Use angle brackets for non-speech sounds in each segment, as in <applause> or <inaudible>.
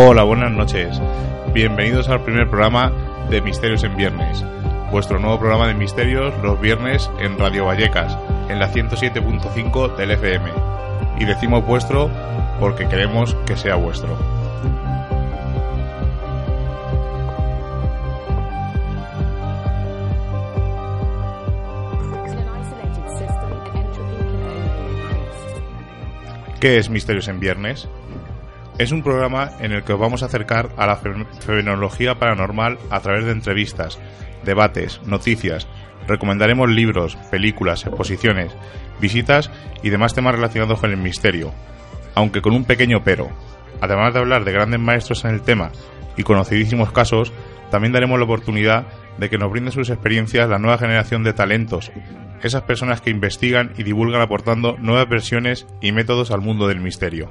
Hola, buenas noches. Bienvenidos al primer programa de Misterios en Viernes. Vuestro nuevo programa de misterios los viernes en Radio Vallecas, en la 107.5 del FM. Y decimos vuestro porque queremos que sea vuestro. ¿Qué es Misterios en Viernes? Es un programa en el que os vamos a acercar a la fenomenología paranormal a través de entrevistas, debates, noticias. Recomendaremos libros, películas, exposiciones, visitas y demás temas relacionados con el misterio, aunque con un pequeño pero. Además de hablar de grandes maestros en el tema y conocidísimos casos, también daremos la oportunidad de que nos brinden sus experiencias la nueva generación de talentos, esas personas que investigan y divulgan aportando nuevas versiones y métodos al mundo del misterio.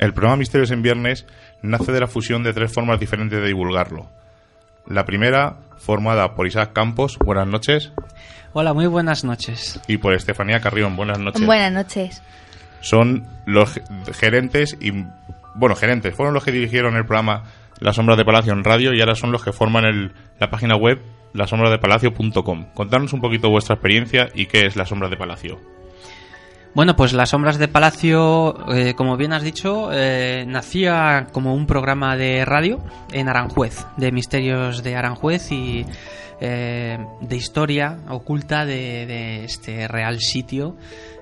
El programa Misterios en Viernes nace de la fusión de tres formas diferentes de divulgarlo. La primera, formada por Isaac Campos, buenas noches. Hola, muy buenas noches. Y por Estefanía Carrión, buenas noches. Buenas noches. Son los gerentes y, bueno, gerentes, fueron los que dirigieron el programa La Sombra de Palacio en radio y ahora son los que forman el, la página web lasombrasdepalacio.com. Contarnos un poquito vuestra experiencia y qué es La Sombra de Palacio. Bueno, pues Las Sombras de Palacio, eh, como bien has dicho, eh, nacía como un programa de radio en Aranjuez, de misterios de Aranjuez y eh, de historia oculta de, este real sitio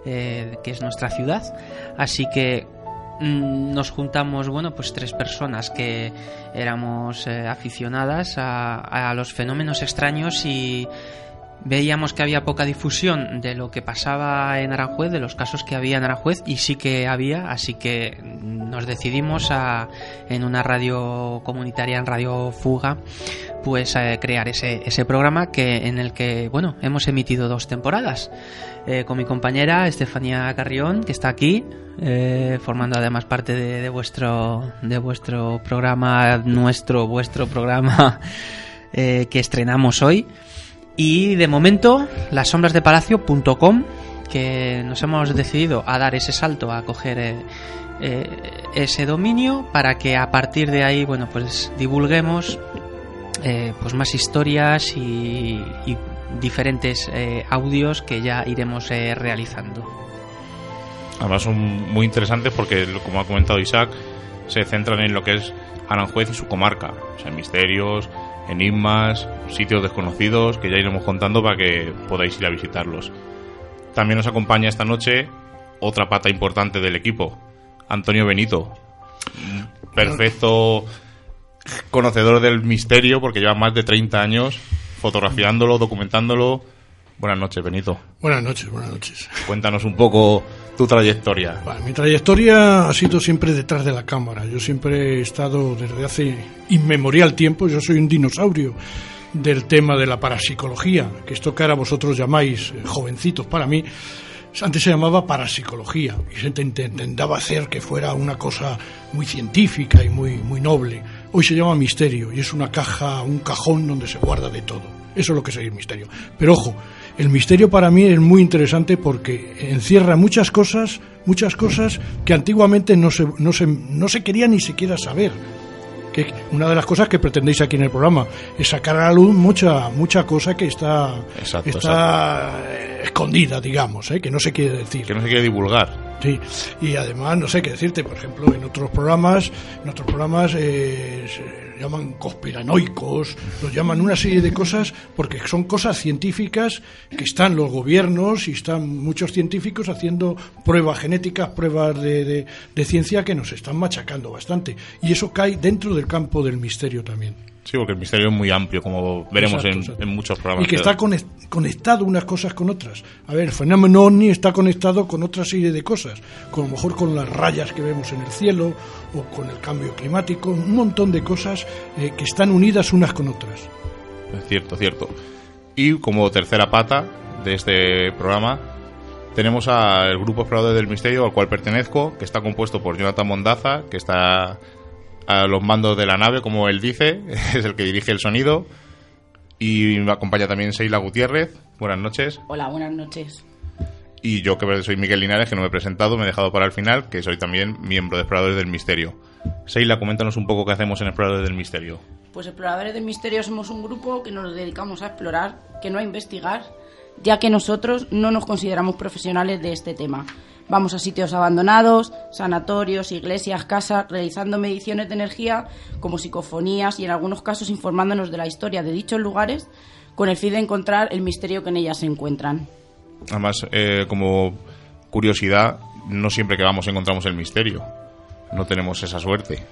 que es nuestra ciudad. Así que mm, nos juntamos, bueno, pues tres personas que éramos aficionadas a los fenómenos extraños y veíamos que había poca difusión de lo que pasaba en Aranjuez, de los casos que había en Aranjuez, y sí que había, así que nos decidimos a, en una radio comunitaria, en Radio Fuga, pues a crear ese, ese programa que, en el que, bueno, hemos emitido dos temporadas. Eh, con mi compañera Estefanía Carrión, que está aquí, eh, formando además parte de, vuestro, de vuestro programa, nuestro, vuestro programa <laughs> eh, que estrenamos hoy. Y de momento, lasombrasdepalacio.com, que nos hemos decidido a dar ese salto, a coger eh, eh, ese dominio para que a partir de ahí, bueno, pues divulguemos eh, pues más historias y, diferentes audios que ya iremos realizando. Además son muy interesantes porque, como ha comentado Isaac, se centran en lo que es Aranjuez y su comarca, o sea, misterios, enigmas, sitios desconocidos que ya iremos contando para que podáis ir a visitarlos. También nos acompaña esta noche otra pata importante del equipo, Antonio Benito. Perfecto conocedor del misterio porque lleva más de 30 años fotografiándolo, documentándolo. Buenas noches, Benito. Buenas noches, buenas noches. Cuéntanos un poco tu trayectoria? mi trayectoria ha sido siempre detrás de la cámara. Yo siempre he estado desde hace inmemorial tiempo, yo soy un dinosaurio del tema de la parapsicología, que esto que ahora vosotros llamáis eh, jovencitos para mí, antes se llamaba parapsicología y se intentaba hacer que fuera una cosa muy científica y muy, muy noble. Hoy se llama misterio y es una caja, un cajón donde se guarda de todo. Eso es lo que es el misterio. Pero ojo, el misterio para mí es muy interesante porque encierra muchas cosas, muchas cosas que antiguamente no se, no se, no se quería ni siquiera saber. Que una de las cosas que pretendéis aquí en el programa es sacar a la luz mucha, mucha cosa que está, está escondida, digamos, ¿eh? que no se quiere decir. Que no se quiere divulgar. Sí, y además no sé qué decirte, por ejemplo, en otros programas, en otros programas eh, llaman conspiranoicos, los llaman una serie de cosas porque son cosas científicas que están los gobiernos y están muchos científicos haciendo pruebas genéticas, pruebas de, de ciencia que nos están machacando bastante. Y eso cae dentro del campo del misterio también. Sí, porque el misterio es muy amplio, como veremos en, muchos programas. Y que está conectado unas cosas con otras. A ver, el fenómeno OVNI está conectado con otra serie de cosas, con lo mejor con las rayas que vemos en el cielo o con el cambio climático, un montón de cosas eh, que están unidas unas con otras. Es cierto, cierto. Y como tercera pata de este programa tenemos al grupo Exploradores del Misterio al cual pertenezco, que está compuesto por Jonathan Mondaza, que está a los mandos de la nave, como él dice, <laughs> es el que dirige el sonido. Y me acompaña también Seila Gutiérrez. Buenas noches. Hola, buenas noches. Y yo, que soy Miguel Linares, que no me he presentado, me he dejado para el final, que soy también miembro de Exploradores del Misterio. Seila, coméntanos un poco qué hacemos en Exploradores del Misterio. Pues Exploradores del Misterio somos un grupo que nos dedicamos a explorar, que no a investigar, ya que nosotros no nos consideramos profesionales de este tema. Vamos a sitios abandonados, sanatorios, iglesias, casas, realizando mediciones de energía como psicofonías y en algunos casos informándonos de la historia de dichos lugares con el fin de encontrar el misterio que en ellas se encuentran. Además, eh, como curiosidad, no siempre que vamos encontramos el misterio. No tenemos esa suerte.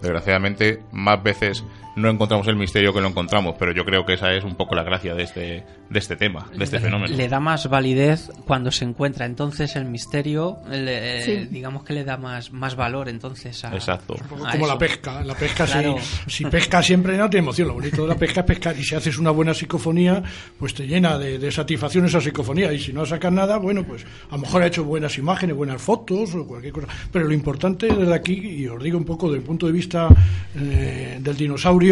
Desgraciadamente, más veces no encontramos el misterio que lo encontramos, pero yo creo que esa es un poco la gracia de este, de este tema, de este fenómeno. Le da más validez cuando se encuentra entonces el misterio, digamos que le da más, más valor entonces a, Exacto. como la pesca, la pesca si, pesca siempre no tiene emoción, lo bonito de la pesca es pescar y si haces una buena psicofonía, pues te llena de, satisfacción esa psicofonía y si no sacas nada, bueno, pues a lo mejor ha hecho buenas imágenes, buenas fotos o cualquier cosa, pero lo importante desde aquí, y os digo un poco desde el punto de vista eh, del dinosaurio,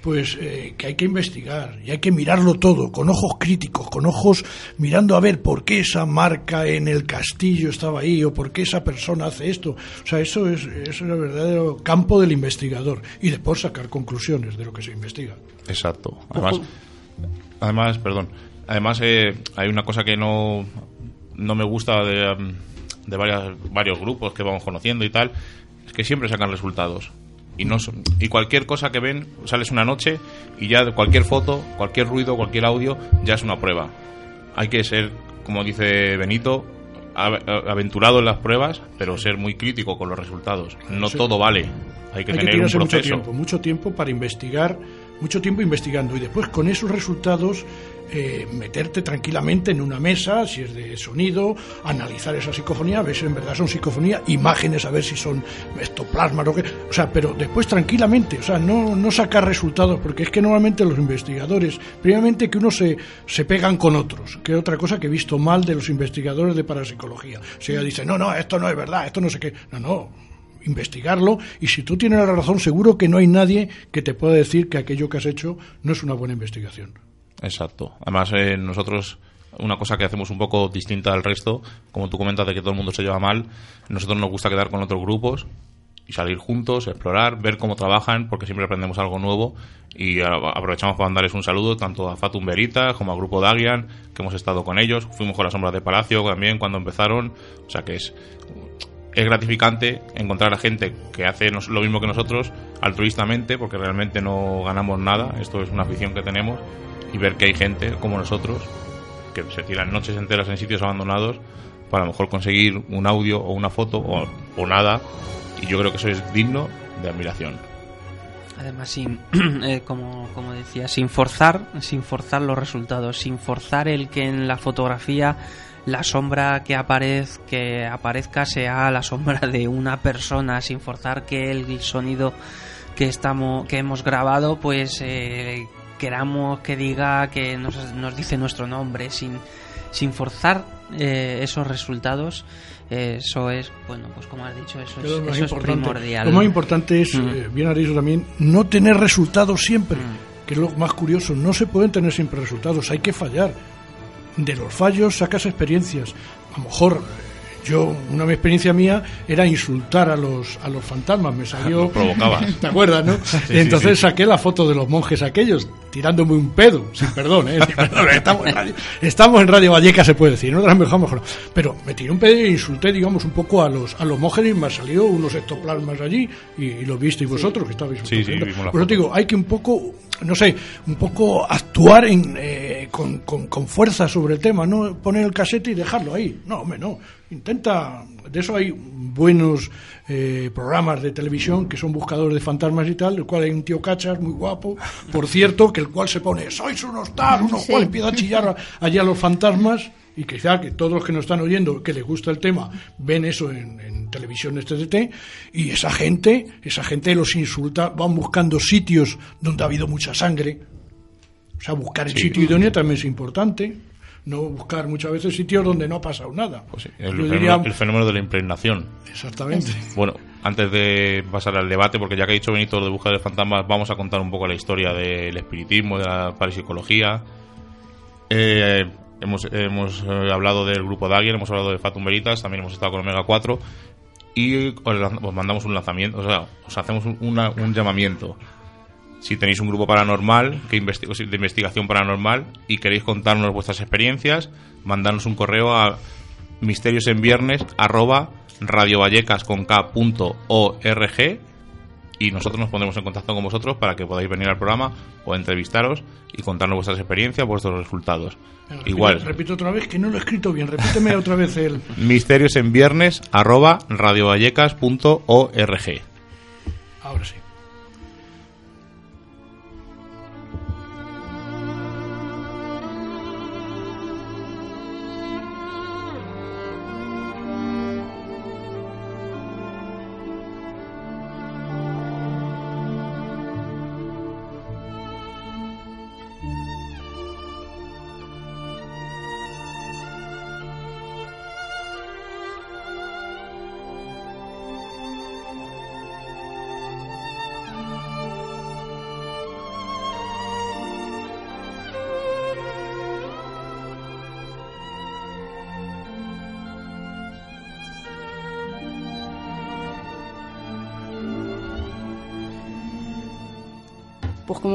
pues eh, que hay que investigar y hay que mirarlo todo con ojos críticos, con ojos mirando a ver por qué esa marca en el castillo estaba ahí o por qué esa persona hace esto. O sea, eso es, es el verdadero campo del investigador y después sacar conclusiones de lo que se investiga. Exacto. Además, además perdón, además eh, hay una cosa que no, no me gusta de, de varias, varios grupos que vamos conociendo y tal, es que siempre sacan resultados y no y cualquier cosa que ven sales una noche y ya cualquier foto cualquier ruido cualquier audio ya es una prueba. Hay que ser como dice Benito aventurado en las pruebas pero ser muy crítico con los resultados. No todo vale. Hay que tener un proceso. mucho tiempo mucho tiempo para investigar mucho tiempo investigando y después con esos resultados eh, meterte tranquilamente en una mesa, si es de sonido, analizar esa psicofonía, ver si en verdad son psicofonía, imágenes, a ver si son estoplasmas o qué. O sea, pero después tranquilamente, o sea, no, no sacar resultados, porque es que normalmente los investigadores, primeramente que uno se, se pegan con otros, que es otra cosa que he visto mal de los investigadores de parapsicología. O sea, dicen, no, no, esto no es verdad, esto no sé qué. No, no, investigarlo y si tú tienes la razón seguro que no hay nadie que te pueda decir que aquello que has hecho no es una buena investigación. Exacto. Además, eh, nosotros, una cosa que hacemos un poco distinta al resto, como tú comentas de que todo el mundo se lleva mal, nosotros nos gusta quedar con otros grupos y salir juntos, explorar, ver cómo trabajan, porque siempre aprendemos algo nuevo y aprovechamos para mandarles un saludo tanto a Fatum Veritas como al grupo Dagian, que hemos estado con ellos, fuimos con las sombras de Palacio también cuando empezaron, o sea que es es gratificante encontrar a gente que hace lo mismo que nosotros altruistamente, porque realmente no ganamos nada, esto es una afición que tenemos y ver que hay gente como nosotros que se tiran noches enteras en sitios abandonados para a lo mejor conseguir un audio o una foto o, nada y yo creo que eso es digno de admiración. Además, sin, <clears throat> eh, como, como decía, sin forzar, sin forzar los resultados, sin forzar el que en la fotografía la sombra que, aparez, que aparezca sea la sombra de una persona, sin forzar que el sonido que estamos que hemos grabado pues eh, queramos que diga que nos, nos dice nuestro nombre sin, sin forzar eh, esos resultados eh, eso es bueno pues como has dicho eso, es, eso es, primordial lo más importante es mm. eh, bien has dicho también no tener resultados siempre mm. que es lo más curioso no se pueden tener siempre resultados hay que fallar de los fallos sacas experiencias a lo mejor yo, una experiencia mía era insultar a los, a los fantasmas. Me salió. provocaba. <laughs> ¿Te acuerdas, no? Entonces saqué la foto de los monjes aquellos, tirándome un pedo, sin perdón, ¿eh? <laughs> estamos, en radio, estamos en Radio Valleca, se puede decir, ¿no? Mejor, mejor. Pero me tiré un pedo e insulté, digamos, un poco a los, a los monjes y me salió unos ectoplasmas allí y, lo visteis vosotros, que estabais. Sí, sí, Por digo, hay que un poco no sé, un poco actuar en, eh, con, con, fuerza sobre el tema, no poner el casete y dejarlo ahí. No, hombre, no. Intenta, de eso hay buenos eh, programas de televisión que son buscadores de fantasmas y tal, el cual hay un tío cachas muy guapo, por cierto, que el cual se pone, sois unos tal, unos cual empieza a chillar allí a los fantasmas y quizá que todos los que nos están oyendo, que les gusta el tema, ven eso en, en televisión TDT, y esa gente, esa gente los insulta, van buscando sitios donde ha habido mucha sangre. O sea, buscar el sitio idóneo también es importante. No buscar muchas veces sitios donde no ha pasado nada. Pues el, fenómeno, el, fenómeno, de la impregnación. Exactamente. <laughs> Bueno, antes de pasar al debate, porque ya que ha dicho Benito lo de búsqueda de fantasmas, vamos a contar un poco la historia del espiritismo, de la parapsicología. Eh, hemos eh, hablado del grupo Dagger, hemos hablado de Fatum Veritas, también hemos estado con Omega 4 y os, mandamos un lanzamiento, o sea, os hacemos un, llamamiento. Si tenéis un grupo paranormal, que de investigación paranormal, y queréis contarnos vuestras experiencias, mandarnos un correo a misteriosenviernes arroba radiovallecas.org y nosotros nos pondremos en contacto con vosotros para que podáis venir al programa o entrevistaros y contarnos vuestras experiencias, vuestros resultados. Igual. Repito otra vez que no lo he escrito bien. Repíteme <laughs> otra vez el. Misterios en viernes arroba radiovallecas.org. Ahora sí.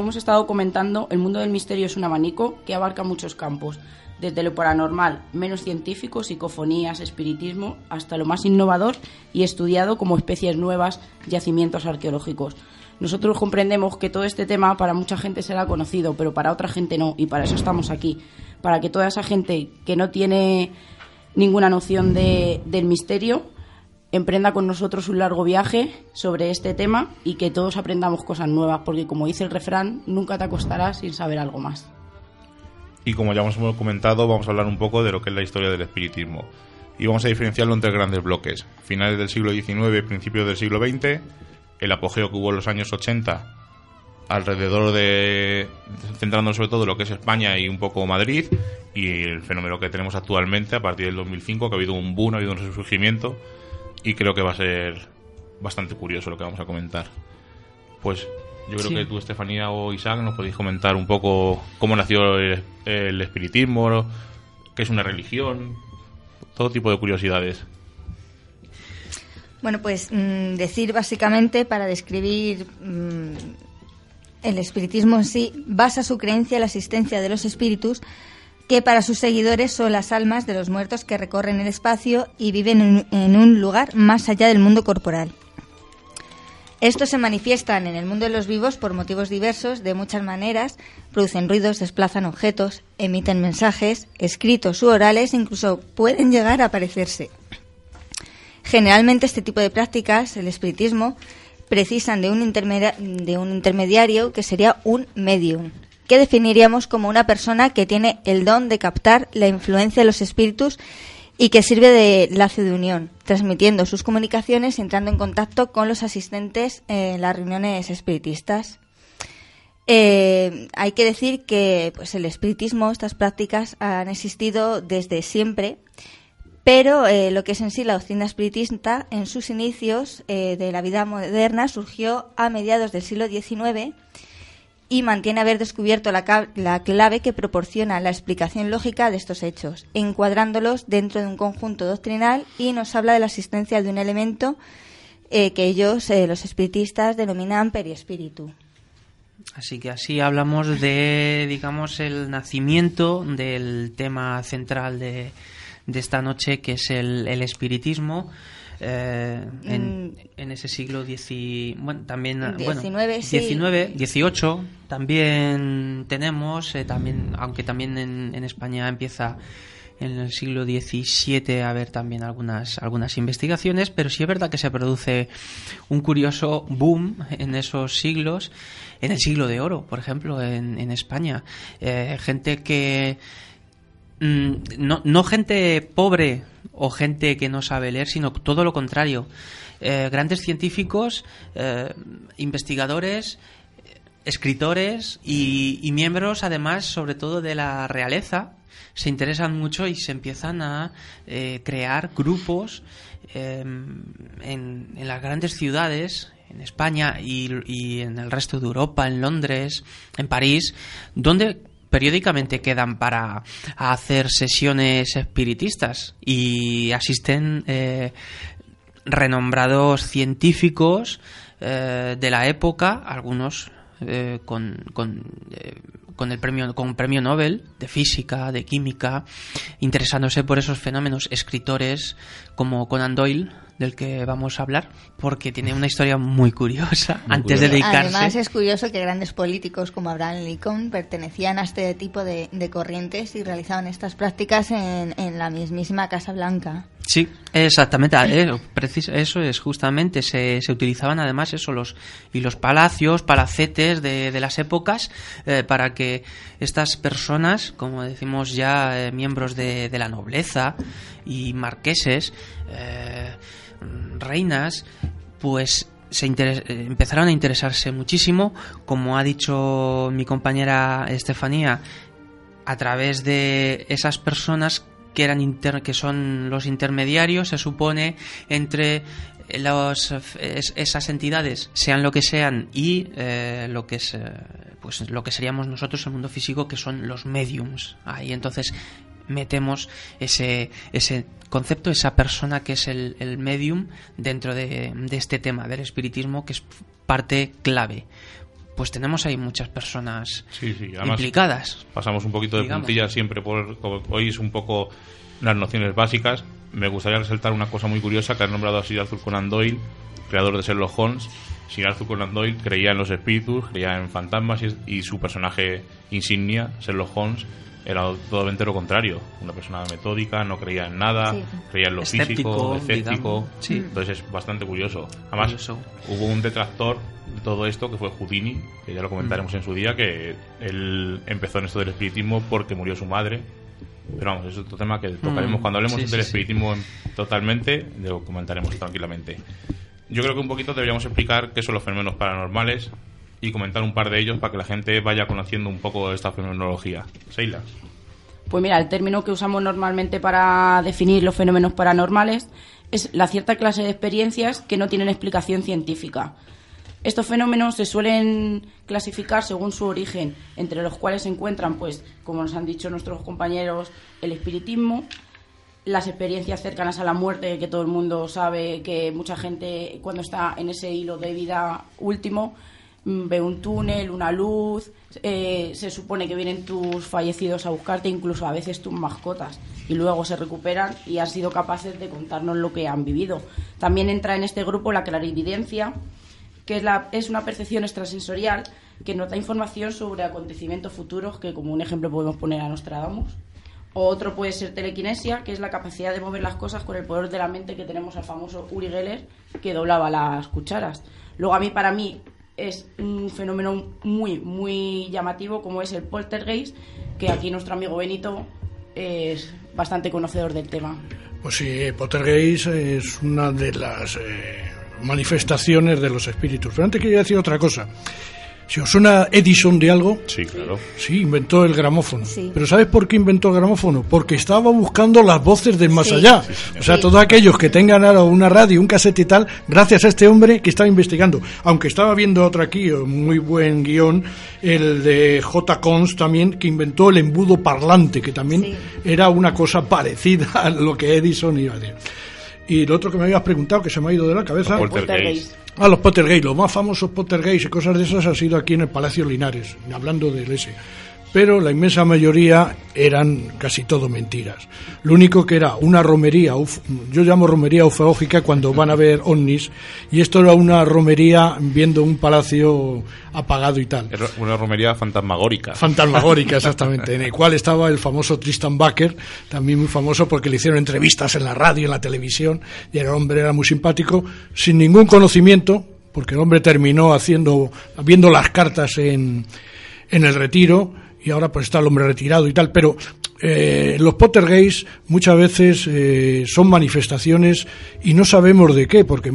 Hemos estado comentando, el mundo del misterio es un abanico que abarca muchos campos, desde lo paranormal, menos científico, psicofonías, espiritismo, hasta lo más innovador y estudiado como especies nuevas, yacimientos arqueológicos. Nosotros comprendemos que todo este tema para mucha gente será conocido, pero para otra gente no, y para eso estamos aquí, para que toda esa gente que no tiene ninguna noción de, del misterio emprenda con nosotros un largo viaje sobre este tema y que todos aprendamos cosas nuevas, porque como dice el refrán, nunca te acostarás sin saber algo más. Y como ya hemos comentado, vamos a hablar un poco de lo que es la historia del espiritismo. Y vamos a diferenciarlo entre grandes bloques. Finales del siglo XIX, principios del siglo XX, el apogeo que hubo en los años 80, alrededor de. centrándonos sobre todo lo que es España y un poco Madrid, y el fenómeno que tenemos actualmente a partir del 2005, que ha habido un boom, ha habido un resurgimiento y creo que va a ser bastante curioso lo que vamos a comentar. Pues yo creo que tú, Estefanía o Isaac, nos podéis comentar un poco cómo nació el, espiritismo, qué es una religión, todo tipo de curiosidades. Bueno, pues mm, decir básicamente para describir mm, el espiritismo en sí, basa su creencia en la existencia de los espíritus que para sus seguidores son las almas de los muertos que recorren el espacio y viven en un lugar más allá del mundo corporal. Estos se manifiestan en el mundo de los vivos por motivos diversos, de muchas maneras, producen ruidos, desplazan objetos, emiten mensajes, escritos u orales, incluso pueden llegar a aparecerse. Generalmente este tipo de prácticas, el espiritismo, precisan de un, de un intermediario que sería un medium, que definiríamos como una persona que tiene el don de captar la influencia de los espíritus y que sirve de lazo de unión, transmitiendo sus comunicaciones y entrando en contacto con los asistentes en las reuniones espiritistas. Eh, hay que decir que pues, el espiritismo, estas prácticas han existido desde siempre, pero eh, lo que es en sí la doctrina espiritista, en sus inicios eh, de la vida moderna, surgió a mediados del siglo XIX y mantiene haber descubierto la, clave que proporciona la explicación lógica de estos hechos, encuadrándolos dentro de un conjunto doctrinal y nos habla de la existencia de un elemento eh, que ellos, eh, los espiritistas, denominan periespíritu. Así que así hablamos de, digamos, el nacimiento del tema central de, de esta noche, que es el, el espiritismo. Eh, en, mm. en, ese siglo bueno, también, 19, bueno, 18 también tenemos, eh, también, aunque también en, en, España empieza en el siglo XVII a haber también algunas, algunas investigaciones, pero sí es verdad que se produce un curioso boom en esos siglos, en el siglo de oro, por ejemplo, en, en España. Eh, gente que Mm, no, no gente pobre o gente que no sabe leer, sino todo lo contrario. Eh, grandes científicos, eh, investigadores, escritores y, miembros, además, sobre todo de la realeza, se interesan mucho y se empiezan a eh, crear grupos en, en, las grandes ciudades, en España y, en el resto de Europa, en Londres, en París, donde periódicamente quedan para hacer sesiones espiritistas y asisten eh, renombrados científicos eh, de la época, algunos eh, con, con, eh, con, el premio con premio Nobel de física, de química, interesándose por esos fenómenos, escritores como Conan Doyle, del que vamos a hablar, porque tiene una historia muy curiosa muy antes curiosa. de dedicarse. Además es curioso que grandes políticos como Abraham Lincoln pertenecían a este tipo de, de corrientes y realizaban estas prácticas en, en, la mismísima Casa Blanca. Sí, exactamente. Eso es justamente. Se, se utilizaban además eso los y los palacios, palacetes de, de las épocas eh, para que estas personas, como decimos ya, eh, miembros de, de, la nobleza y marqueses, eh, reinas, pues se empezaron a interesarse muchísimo, como ha dicho mi compañera Estefanía, a través de esas personas que eran inter que son los intermediarios, se supone, entre los, es, esas entidades, sean lo que sean, y eh, lo que es, eh, pues lo que seríamos nosotros el mundo físico, que son los mediums. Ahí entonces metemos ese, ese concepto, esa persona que es el, el medium dentro de, de, este tema del espiritismo, que es parte clave. Pues tenemos ahí muchas personas sí, sí. implicadas. Pasamos un poquito de digamos. puntilla siempre por hoy es un poco las nociones básicas. Me gustaría resaltar una cosa muy curiosa que has nombrado a Sir Arthur Conan Doyle, creador de Sherlock Holmes. Sir Arthur Conan Doyle creía en los espíritus, creía en fantasmas y, y su personaje insignia, Sherlock Holmes, era totalmente lo contrario. Una persona metódica, no creía en nada, sí. creía en lo escéptico, físico, escéptico. Sí. Entonces es bastante curioso. Además, curioso. hubo un detractor de todo esto que fue Houdini, que ya lo comentaremos mm. en su día, que él empezó en esto del espiritismo porque murió su madre. Pero vamos, es otro tema que tocaremos Mm. cuando hablemos Sí, del sí, espiritismo totalmente, lo comentaremos tranquilamente. Yo creo que un poquito deberíamos explicar qué son los fenómenos paranormales y comentar un par de ellos para que la gente vaya conociendo un poco esta fenomenología. Seila. Pues mira, el término que usamos normalmente para definir los fenómenos paranormales es la cierta clase de experiencias que no tienen explicación científica. Estos fenómenos se suelen clasificar según su origen, entre los cuales se encuentran, pues, como nos han dicho nuestros compañeros, el espiritismo, las experiencias cercanas a la muerte, que todo el mundo sabe que mucha gente cuando está en ese hilo de vida último ve un túnel, una luz, eh, se supone que vienen tus fallecidos a buscarte, incluso a veces tus mascotas, y luego se recuperan y han sido capaces de contarnos lo que han vivido. También entra en este grupo la clarividencia, que es, la, es una percepción extrasensorial que nos da información sobre acontecimientos futuros, que como un ejemplo podemos poner a Nostradamus. O otro puede ser telequinesia, que es la capacidad de mover las cosas con el poder de la mente que tenemos al famoso Uri Geller, que doblaba las cucharas. Luego a mí, para mí, es un fenómeno muy, muy llamativo, como es el poltergeist, que aquí nuestro amigo Benito es bastante conocedor del tema. Pues sí, poltergeist es una de las eh, manifestaciones de los espíritus. Pero antes quería decir otra cosa. Si os suena Edison de algo, Sí, claro. sí, inventó el gramófono. Sí. Pero ¿sabes por qué inventó el gramófono? Porque estaba buscando las voces del más Sí. allá. Sí, o sea, Sí. todos aquellos que tengan ahora una radio, un casete y tal, gracias a este hombre que estaba investigando. Aunque estaba viendo otro aquí, un muy buen guion, el de J. Cons también, que inventó el embudo parlante, que también Sí. era una cosa parecida <laughs> a lo que Edison iba a decir. Y lo otro que me habías preguntado, que se me ha ido de la cabeza... Los poltergeist. Ah, los Pottergate, los más famosos Pottergate y cosas de esas ha sido aquí en el Palacio Linares, hablando del ese. Pero la inmensa mayoría eran casi todo mentiras. Lo único que era una romería, uf- yo llamo romería ufológica cuando van a ver ovnis, y esto era una romería viendo un palacio apagado y tal. Una romería fantasmagórica. Fantasmagórica, <laughs> exactamente, en el cual estaba el famoso Tristan Baker, también muy famoso porque le hicieron entrevistas en la radio, en la televisión, y el hombre era muy simpático, sin ningún conocimiento, porque el hombre terminó haciendo, viendo las cartas en, en el retiro, y ahora pues está el hombre retirado y tal, pero eh, los Pottergays muchas veces eh, son manifestaciones y no sabemos de qué, porque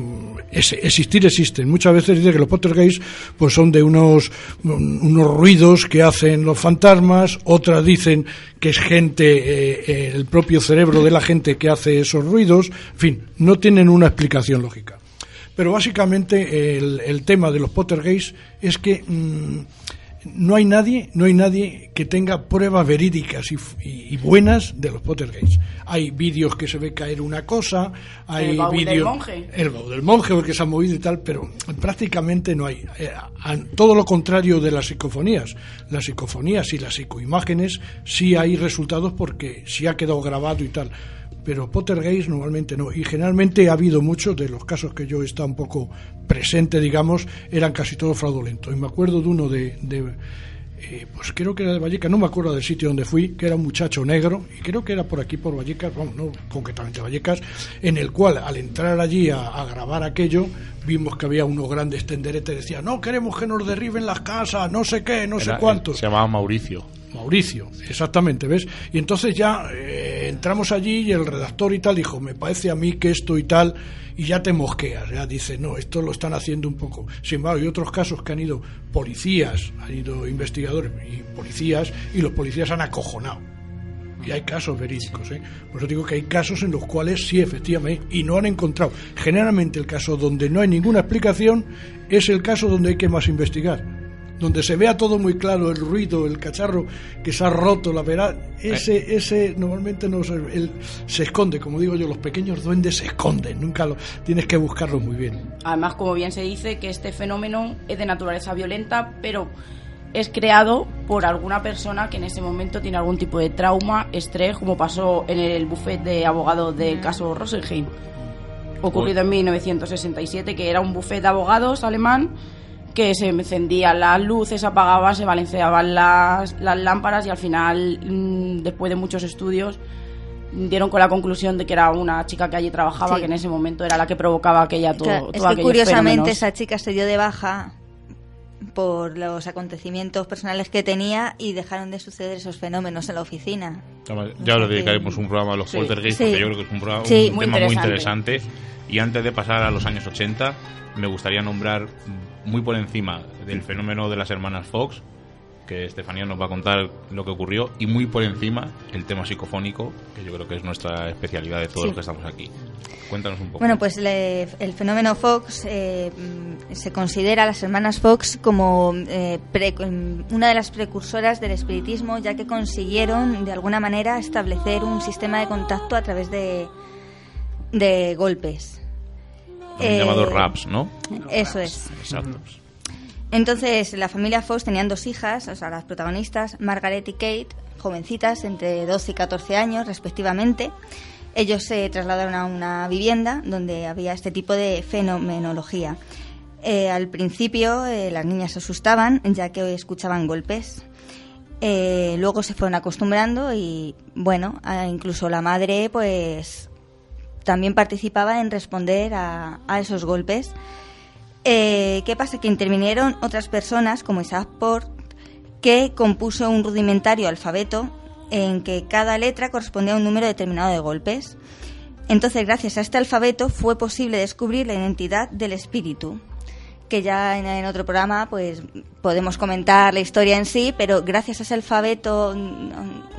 existir existen. Muchas veces dice que los Pottergays pues son de unos, unos ruidos que hacen los fantasmas, otras dicen que es gente, eh, el propio cerebro de la gente que hace esos ruidos, en fin, no tienen una explicación lógica. Pero básicamente el, tema de los Pottergays es que mm, no hay nadie, no hay nadie que tenga pruebas verídicas y, buenas de los Pottergates. Hay vídeos que se ve caer una cosa, hay el vídeos del monje, el baúl del monje o el que se ha movido y tal, pero prácticamente no hay. Eh, todo lo contrario de las psicofonías, las psicofonías y las psicoimágenes sí hay resultados porque sí ha quedado grabado y tal pero Pottergates normalmente no. Y generalmente ha habido muchos de los casos que yo he estado un poco presente, digamos, eran casi todos fraudulentos. Y me acuerdo de uno de, eh, pues creo que era de Vallecas, no me acuerdo del sitio donde fui, que era un muchacho negro, y creo que era por aquí, por Vallecas, vamos, no concretamente Vallecas, en el cual al entrar allí a, grabar aquello, vimos que había unos grandes tenderetes, decía, no queremos que nos derriben las casas, no sé qué, no sé cuántos. Se llamaba Mauricio. Mauricio, exactamente, ¿ves? Y entonces ya eh, entramos allí y el redactor y tal dijo, me parece a mí que esto y tal, y ya te mosqueas, ya dice, no, esto lo están haciendo un poco. Sin embargo, hay otros casos que han ido policías, han ido investigadores y policías, y los policías han acojonado. Y hay casos verídicos, ¿eh? Por eso digo que hay casos en los cuales sí, efectivamente, y no han encontrado. Generalmente el caso donde no hay ninguna explicación es el caso donde hay que más investigar donde se vea todo muy claro, el ruido, el cacharro que se ha roto, la verdad, ese, eh. ese normalmente no se, se esconde, como digo yo, los pequeños duendes se esconden, nunca lo tienes que buscarlo muy bien. Además, como bien se dice, que este fenómeno es de naturaleza violenta, pero es creado por alguna persona que en ese momento tiene algún tipo de trauma, estrés, como pasó en el buffet de abogados del caso Rosenheim, ocurrido en 1967, que era un buffet de abogados alemán que se encendían las luces, se apagaban, se balanceaban las, las lámparas y al final, mm, después de muchos estudios, dieron con la conclusión de que era una chica que allí trabajaba, que en ese momento era la que provocaba aquella todo. es que curiosamente esa chica se dio de baja por los acontecimientos personales que tenía y dejaron de suceder esos fenómenos en la oficina. Ya lo dedicaremos un programa a los poltergeist porque yo creo que es un, programa, un tema muy interesante. Y antes de pasar a los años 80, me gustaría nombrar muy por encima del fenómeno de las hermanas Fox, que Estefanía nos va a contar lo que ocurrió, y muy por encima el tema psicofónico, que yo creo que es nuestra especialidad de todos los que estamos aquí. Cuéntanos un poco. Bueno, pues el fenómeno Fox eh, se considera a las hermanas Fox como eh, una de las precursoras del espiritismo, ya que consiguieron de alguna manera establecer un sistema de contacto a través de, de golpes. Eh, llamados raps, ¿no? Eso es. Entonces, la familia Fox tenían dos hijas, o sea, las protagonistas, Margaret y Kate, jovencitas, entre 12 y 14 años, respectivamente. Ellos se trasladaron a una vivienda donde había este tipo de fenomenología. Eh, al principio, eh, las niñas se asustaban, ya que escuchaban golpes. luego se fueron acostumbrando y, bueno, incluso la madre, pues, también participaba en responder a, esos golpes. Eh, ¿Qué pasa? Que intervinieron otras personas, como Isaac Port, que compuso un rudimentario alfabeto en que cada letra correspondía a un número determinado de golpes. Entonces, gracias a este alfabeto fue posible descubrir la identidad del espíritu, que ya en, en, otro programa pues podemos comentar la historia en sí, pero gracias a ese alfabeto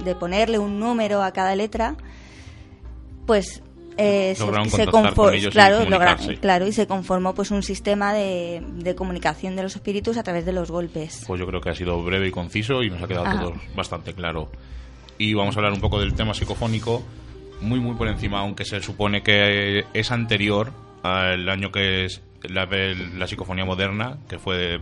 de ponerle un número a cada letra, pues eh, se, claro, claro, y se conformó pues un sistema de, comunicación de los espíritus a través de los golpes. Pues yo creo que ha sido breve y conciso y nos ha quedado todo bastante claro. Y vamos a hablar un poco del tema psicofónico, muy muy por encima, aunque se supone que es anterior al año que es la, la psicofonía moderna, que fue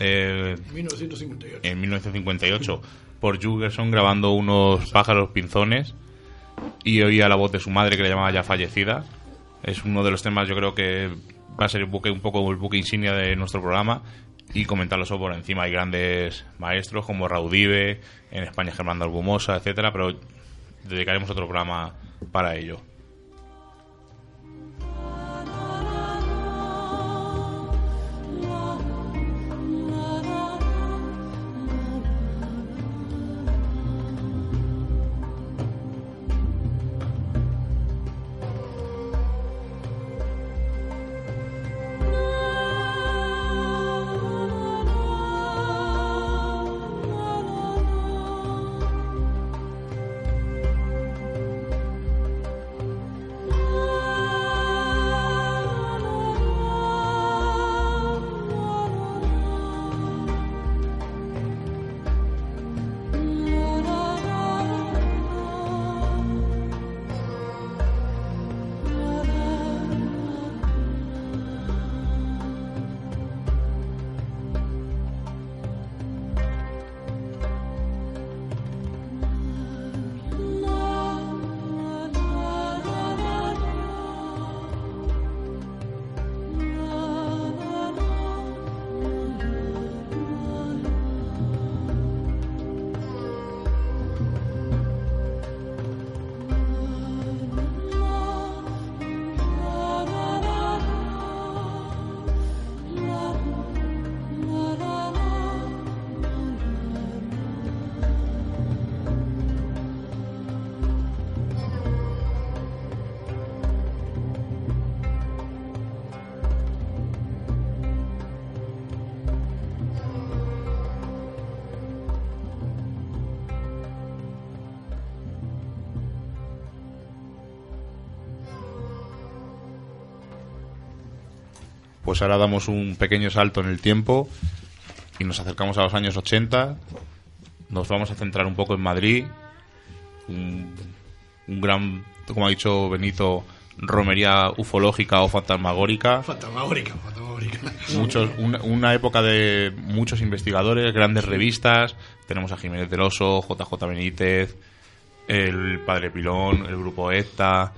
eh, 1958. en 1958 por Jugerson grabando unos pájaros pinzones y oía la voz de su madre que le llamaba ya fallecida. Es uno de los temas, yo creo que va a ser un, buque, un poco el buque insignia de nuestro programa y comentarlo solo por encima. Hay grandes maestros como Raudive, en España Germán Albumosa, etcétera, pero dedicaremos otro programa para ello. Pues ahora damos un pequeño salto en el tiempo y nos acercamos a los años 80. Nos vamos a centrar un poco en Madrid, un, un gran, como ha dicho Benito, romería ufológica o fantasmagórica. Fantasmagórica, fantasmagórica. Muchos, una, una época de muchos investigadores, grandes revistas. Tenemos a Jiménez del Oso, JJ Benítez, el Padre Pilón, el Grupo ETA.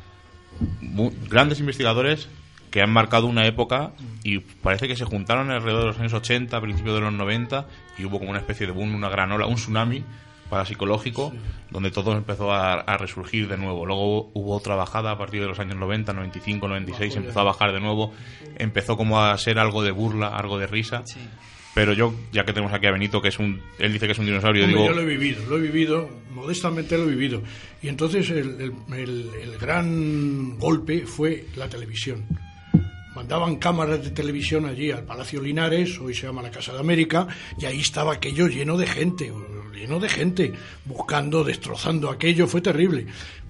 Grandes investigadores que han marcado una época y parece que se juntaron alrededor de los años 80, principios de los 90 y hubo como una especie de boom, una gran ola, un tsunami parapsicológico donde todo empezó a, a resurgir de nuevo. Luego hubo otra bajada a partir de los años 90, 95, 96, empezó a bajar de nuevo, empezó como a ser algo de burla, algo de risa. Sí. Pero yo, ya que tenemos aquí a Benito, que es un, él dice que es un dinosaurio, Hombre, digo, yo lo he vivido, lo he vivido, modestamente lo he vivido. Y entonces el, el- el- el gran golpe fue la televisión. Mandaban cámaras de televisión allí al Palacio Linares, hoy se llama la Casa de América, y ahí estaba aquello lleno de gente, lleno de gente, buscando, destrozando aquello, fue terrible.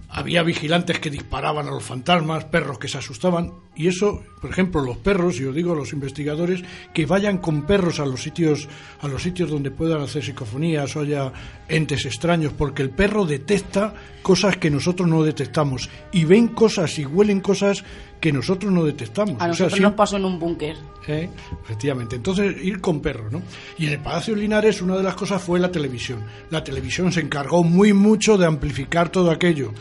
Había vigilantes que disparaban a los fantasmas, perros que se asustaban, y eso, por ejemplo, los perros, y os digo a los investigadores, que vayan con perros a los sitios, a los sitios donde puedan hacer psicofonías o haya entes extraños, porque el perro detecta cosas que nosotros no detectamos, y ven cosas y huelen cosas que nosotros no detectamos. A O sea, nosotros sí- nos pasó en un búnker. ¿eh? Efectivamente. Entonces, ir con perros, ¿no? Y en el Palacio Linares una de las cosas fue la televisión. La televisión se encargó muy mucho de amplificar todo aquello.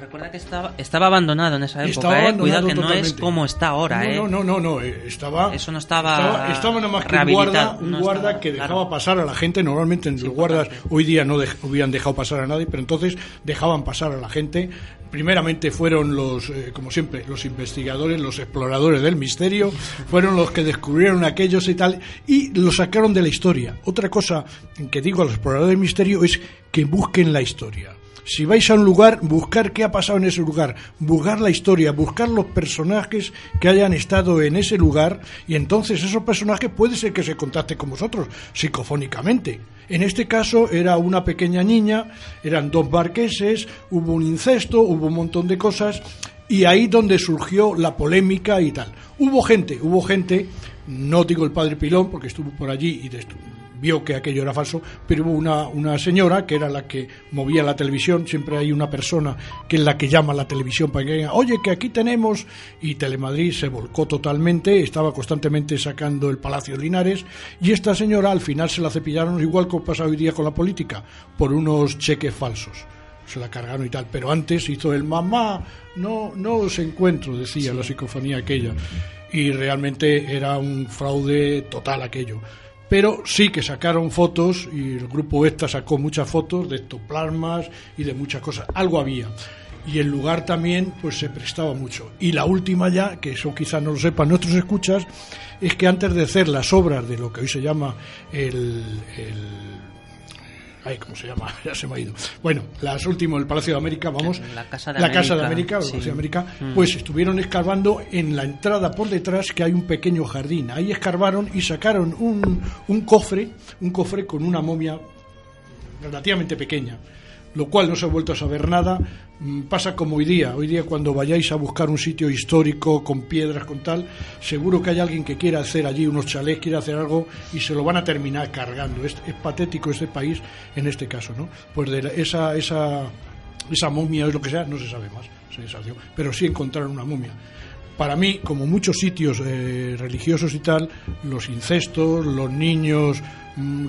Recuerda que estaba, estaba abandonado en esa época, Estaba ¿eh? Cuidado que no es como está ahora, no, ¿eh? No, no, no, no, eh, estaba... Eso no estaba Estaba, estaba nada más que un guarda, un no guarda estaba, que dejaba claro. pasar a la gente. Normalmente los guardas hoy día no dej- hubieran dejado pasar a nadie, pero entonces dejaban pasar a la gente. Primeramente fueron los, eh, como siempre, los investigadores, los exploradores del misterio, fueron los que descubrieron aquellos y tal, y lo sacaron de la historia. Otra cosa que digo a los exploradores del misterio es que busquen la historia. Si vais a un lugar, buscar qué ha pasado en ese lugar, buscar la historia, buscar los personajes que hayan estado en ese lugar y entonces esos personajes puede ser que se contacte con vosotros psicofónicamente. En este caso era una pequeña niña, eran dos barqueses, hubo un incesto, hubo un montón de cosas y ahí donde surgió la polémica y tal. Hubo gente, hubo gente, no digo el padre Pilón porque estuvo por allí y vio que aquello era falso, pero hubo una, una señora que era la que movía la televisión, siempre hay una persona que es la que llama a la televisión para que diga, oye, que aquí tenemos, y Telemadrid se volcó totalmente, estaba constantemente sacando el Palacio Linares, y esta señora al final se la cepillaron, igual que pasa hoy día con la política, por unos cheques falsos. Se la cargaron y tal, pero antes hizo el mamá, no, no os encuentro, decía la psicofonía aquella, y realmente era un fraude total aquello. Pero sí que sacaron fotos y el grupo ESTA sacó muchas fotos de ectoplasmas y de muchas cosas. Algo había. Y el lugar también pues se prestaba mucho. Y la última ya, que eso quizás no lo sepan nuestros escuchas, es que antes de hacer las obras de lo que hoy se llama el, el Ay, ¿cómo se llama? <laughs> Ya se me ha ido. Bueno, las últimas, el Palacio de América, vamos. La Casa de la Casa de América, América, sí. Palacio de América, Mm. pues estuvieron escarbando en la entrada por detrás que hay un pequeño jardín. Ahí escarbaron y sacaron un, un cofre, un cofre con una momia relativamente pequeña, lo cual no se ha vuelto a saber nada. Mm, Pasa como hoy día. Hoy día cuando vayáis a buscar un sitio histórico con piedras, con tal, seguro que hay alguien que quiera hacer allí unos chalés, quiere hacer algo y se lo van a terminar cargando. Es, patético este país en este caso, ¿no? Pues de la- esa, esa, esa momia o lo que sea, no se sabe más, se. Pero sí encontraron una momia. Para mí, como muchos sitios eh, religiosos y tal, los incestos, los niños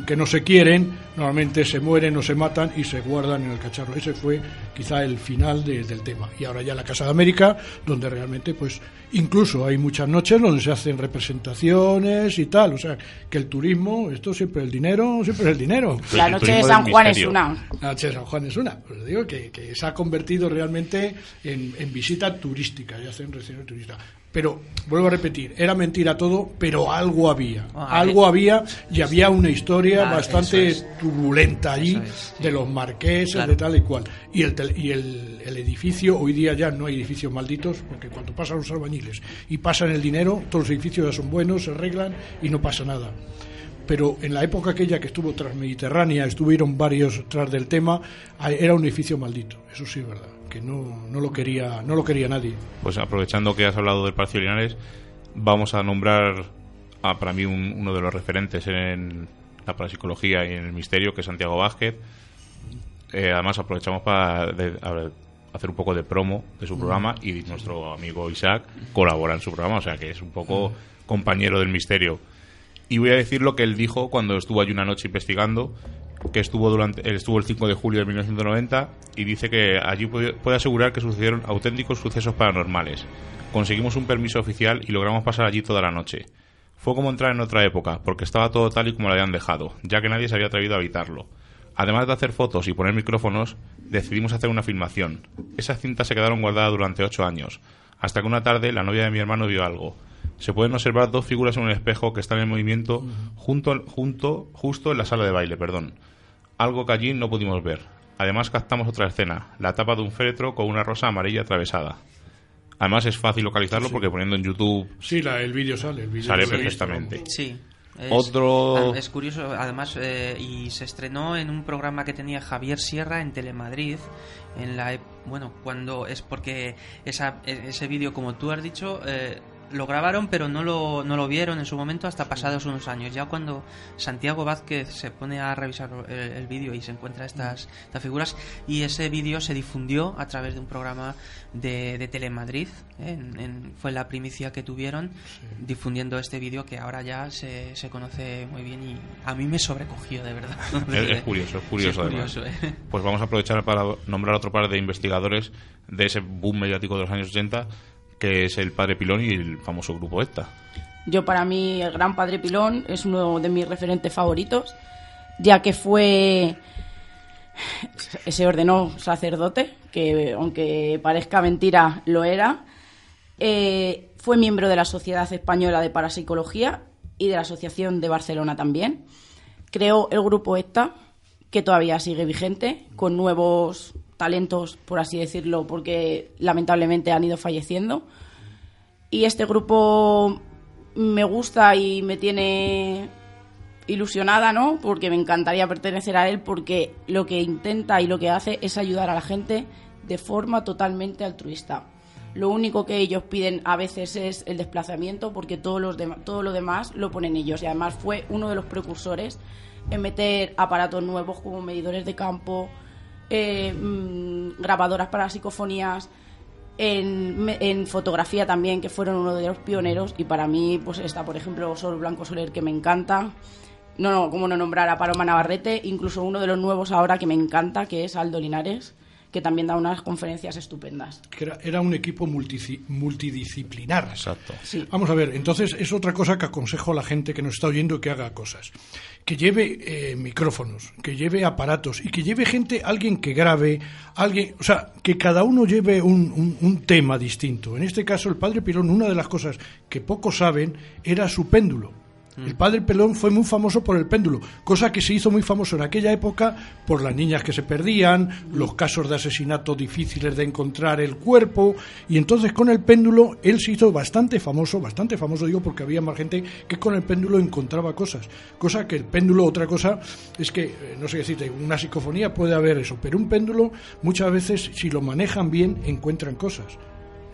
que no se quieren, normalmente se mueren o se matan y se guardan en el cacharro. Ese fue quizá el final de- del tema. Y ahora ya la Casa de América, donde realmente, pues, incluso hay muchas noches donde se hacen representaciones y tal. O sea, que el turismo, esto siempre el dinero, siempre es el dinero. La el noche de San Juan es una. La noche de San Juan es una, pues digo que, que se ha convertido realmente en, en visita turística, ya hacen recepción turista. Pero, vuelvo a repetir, era mentira todo, pero algo había. Ah, algo había y había una historia Ah, bastante turbulenta allí Eso es, sí. de los marqueses, Claro. de tal y cual. Y, el, y el, el edificio, hoy día ya no hay edificios malditos, porque cuando pasan los albañiles y pasan el dinero, todos los edificios ya son buenos, se arreglan y no pasa nada pero en la época aquella que estuvo transmediterránea, estuvieron varios tras del tema, era un edificio maldito, eso sí es verdad, que no, no lo quería, no lo quería nadie. Pues aprovechando que has hablado del Palacio Linares, vamos a nombrar para mí un- uno de los referentes en la parapsicología y en el misterio, que es Santiago Vázquez. Eh, además, aprovechamos para hacer un poco de promo de su programa y nuestro amigo Isaac colabora en su programa, o sea que es un poco compañero del misterio. Y voy a decir lo que él dijo cuando estuvo allí una noche investigando, que estuvo durante él estuvo el 5 de julio de 1990 y dice que allí puede, puede asegurar que sucedieron auténticos sucesos paranormales. Conseguimos un permiso oficial y logramos pasar allí toda la noche. Fue como entrar en otra época, porque estaba todo tal y como lo habían dejado, ya que nadie se había atrevido a habitarlo. Además de hacer fotos y poner micrófonos, decidimos hacer una filmación. Esas cintas se quedaron guardadas durante ocho años, hasta que una tarde la novia de mi hermano vio algo. Se pueden observar dos figuras en un espejo que están en movimiento junto, junto, justo en la sala de baile, perdón. Algo que allí no pudimos ver. Además captamos otra escena, la tapa de un féretro con una rosa amarilla atravesada. Además es fácil localizarlo porque poniendo en YouTube Sí, la, el vídeo sale. El vídeo sale perfectamente. Sí. Es, Otro- ah, Es curioso, además, eh, y se estrenó en un programa que tenía Javier Sierra en Telemadrid. En la, ep- bueno, cuando es porque esa, e- ese vídeo, como tú has dicho, eh, lo grabaron, pero no lo, no lo vieron en su momento hasta pasados unos años. Ya cuando Santiago Vázquez se pone a revisar el, el vídeo y se encuentra estas, estas figuras, y ese vídeo se difundió a través de un programa de, de Telemadrid. ¿eh? En- en- fue la primicia que tuvieron difundiendo este vídeo que ahora ya se, se conoce muy bien y a mí me sobrecogió de verdad. <laughs> Es, es curioso, es curioso, Sí, además. curioso, ¿eh? Pues vamos a aprovechar para nombrar otro par de investigadores de ese boom mediático de los años 80, que es el Padre Pilón y el famoso grupo ETA. Yo para mí el Gran Padre Pilón es uno de mis referentes favoritos, ya que fue se ordenó sacerdote, que aunque parezca mentira lo era. Eh, fue miembro de la Sociedad Española de Parapsicología y de la Asociación de Barcelona también. Creó el grupo ECTA, que todavía sigue vigente, con nuevos talentos, por así decirlo, porque lamentablemente han ido falleciendo. Y este grupo me gusta y me tiene ilusionada, ¿no? Porque me encantaría pertenecer a él porque lo que intenta y lo que hace es ayudar a la gente de forma totalmente altruista. Lo único que ellos piden a veces es el desplazamiento porque todos los todo lo demás lo ponen ellos y además fue uno de los precursores en meter aparatos nuevos como medidores de campo, eh, mm, grabadoras para psicofonías, en, fotografía también, que fueron uno de los pioneros, y para mí, pues está, por ejemplo, Sol Blanco Soler, que me encanta. No, no, como no nombrar a Paloma Navarrete, incluso uno de los nuevos ahora que me encanta, que es Aldo Linares, que también da unas conferencias estupendas. Era, era un equipo multidisciplinar. Exacto. Sí. Vamos a ver, entonces es otra cosa que aconsejo a la gente que nos está oyendo que haga cosas. Que lleve eh, micrófonos, que lleve aparatos y que lleve gente, alguien que grabe, alguien, o sea, que cada uno lleve un, un- un tema distinto. En este caso, el padre Pilón, una de las cosas que pocos saben era su péndulo. El padre Pelón fue muy famoso por el péndulo, cosa que se hizo muy famoso en aquella época por las niñas que se perdían, los casos de asesinato difíciles de encontrar el cuerpo, y entonces con el péndulo él se hizo bastante famoso, bastante famoso digo porque había más gente que con el péndulo encontraba cosas, cosa que el péndulo, otra cosa es que, eh, no sé decirte, una psicofonía puede haber eso, pero un péndulo muchas veces si lo manejan bien encuentran cosas.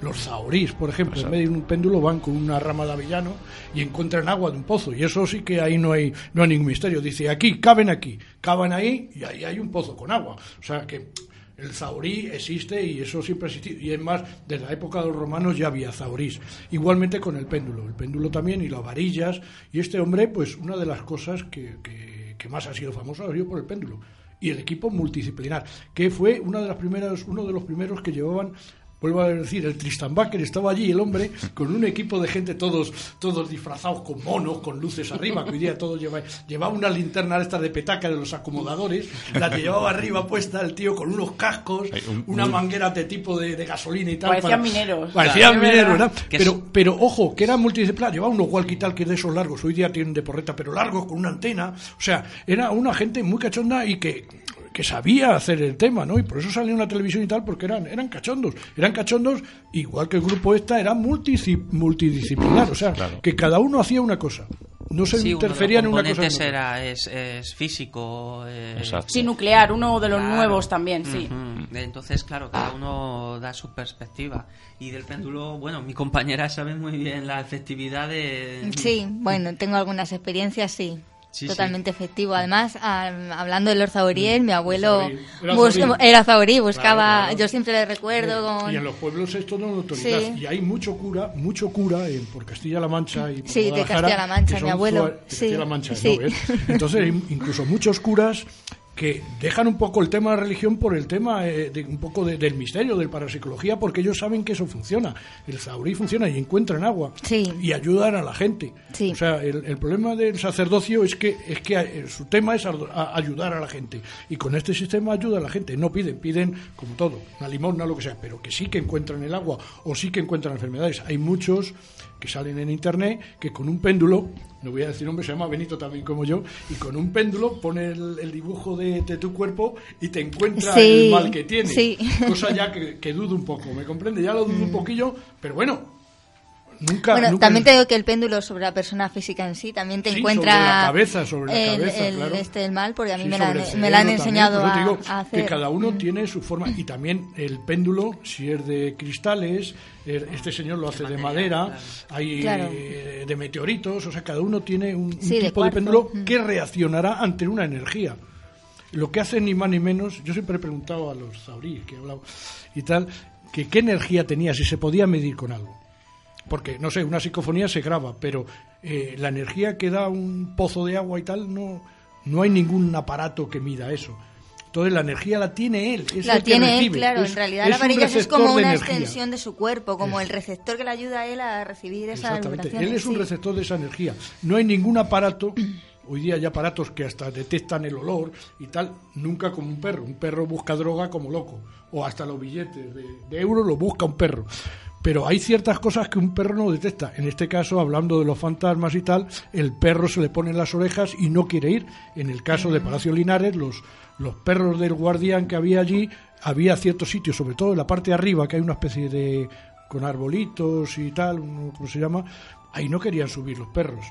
Los zaorís, por ejemplo, en vez de un péndulo van con una rama de avellano y encuentran agua de un pozo. Y eso sí que ahí no hay, no hay ningún misterio. Dice, aquí, caben aquí, cavan ahí y ahí hay un pozo con agua. O sea que el zaorí existe y eso siempre ha existido. Y es más, desde la época de los romanos ya había zaorís. Igualmente con el péndulo. El péndulo también y las varillas. Y este hombre, pues una de las cosas que, que- que más ha sido famoso ha sido por el péndulo. Y el equipo multidisciplinar, que fue una de las primeras, uno de los primeros que llevaban Vuelvo a decir, el Tristan Baker estaba allí, el hombre, con un equipo de gente todos, todos disfrazados con monos, con luces arriba, que hoy día todos llevan, llevaba una linterna esta de petaca de los acomodadores, la que llevaba arriba puesta el tío con unos cascos, un- una un- manguera de tipo de, de gasolina y tal. Parecían mineros. Parecían Claro, mineros, verdad. ¿verdad? Que Pero, es- pero ojo, que era multidisciplinar, llevaba unos walkie-talkies de esos largos, hoy día tienen de porreta, pero largos, con una antena. O sea, era una gente muy cachonda y que, que sabía hacer el tema, ¿no? Y por eso salía en la televisión y tal, porque eran, eran cachondos. Eran cachondos, igual que el grupo esta, era multidisciplinar. O sea, que cada uno hacía una cosa. No se Sí, uno de los interferían en una cosa. era, es, es físico. Exacto. Sí, nuclear, uno de los Claro. nuevos también, sí. Entonces, claro, cada uno da su perspectiva. Y del péndulo, bueno, mi compañera sabe muy bien la efectividad de... Sí, bueno, tengo algunas experiencias, sí. Sí, Totalmente efectivo. Además, ah, hablando de Lord Zauriel, mi abuelo Zaurí. Era bus- Zaurí. era Zaurí, buscaba, Claro, claro. yo siempre le recuerdo con... Y en los pueblos esto no lo. Y hay mucho cura, mucho cura en, por Castilla-La Mancha y por Sí, de Castilla-La Mancha, mi abuelo. Castilla-La Mancha, sí. ¿no ves? Entonces hay incluso muchos curas que dejan un poco el tema de religión por el tema eh, de un poco de- del misterio, del parapsicología, porque ellos saben que eso funciona. El zaurí funciona y encuentran agua Sí. y ayudan a la gente. Sí. O sea, el, el problema del sacerdocio es que es que eh, su tema es a- ayudar a la gente y con este sistema ayuda a la gente. No piden, piden como todo, una limosna, lo que sea, pero que sí que encuentran el agua o sí que encuentran enfermedades. Hay muchos que salen en internet que con un péndulo, no voy a decir nombre, se llama Benito también como yo, y con un péndulo pone el, el dibujo de, de tu cuerpo y te encuentra Sí, el mal que tienes. sí. Cosa ya que, que dudo un poco, ¿me comprende? Ya lo dudo un poquillo, pero bueno. Nunca, Bueno, nunca- también te digo que el péndulo sobre la persona física en sí también te Sí, encuentra sobre la cabeza, sobre la el, cabeza, el- claro. este el mal, porque a mí Sí, me, la, el me la han enseñado a, digo a hacer. Que cada uno tiene su forma y también el péndulo, si es de cristales, er- este señor lo hace de madera, hay Claro. eh, de meteoritos, o sea, cada uno tiene un, un Sí, de tipo de, péndulo Mm. que reaccionará ante una energía. Lo que hace ni más ni menos, yo siempre he preguntado a los zauríes que he hablado y tal, que qué energía tenía, si se podía medir con algo porque no sé, una psicofonía se graba, pero eh, la energía que da un pozo de agua y tal, no, no hay ningún aparato que mida eso. Entonces la energía la tiene él. Es La el que tiene él, recibe. claro. Es- en realidad la varilla es como una extensión de su cuerpo, como el receptor que le ayuda a él a recibir esas Exactamente. Él es un receptor de esa energía. No hay ningún aparato, <clears throat> hoy día hay aparatos que hasta detectan el olor y tal, nunca como un perro. Un perro busca droga como loco. O hasta los billetes de, de euros lo busca un perro. Pero hay ciertas cosas que un perro no detecta. En este caso, hablando de los fantasmas y tal, el perro se le pone en las orejas y no quiere ir. En el caso de Palacio Linares, los, los perros del guardián que había allí, había ciertos sitios, sobre todo en la parte de arriba, que hay una especie de con arbolitos y tal, ¿cómo se llama? Ahí no querían subir los perros.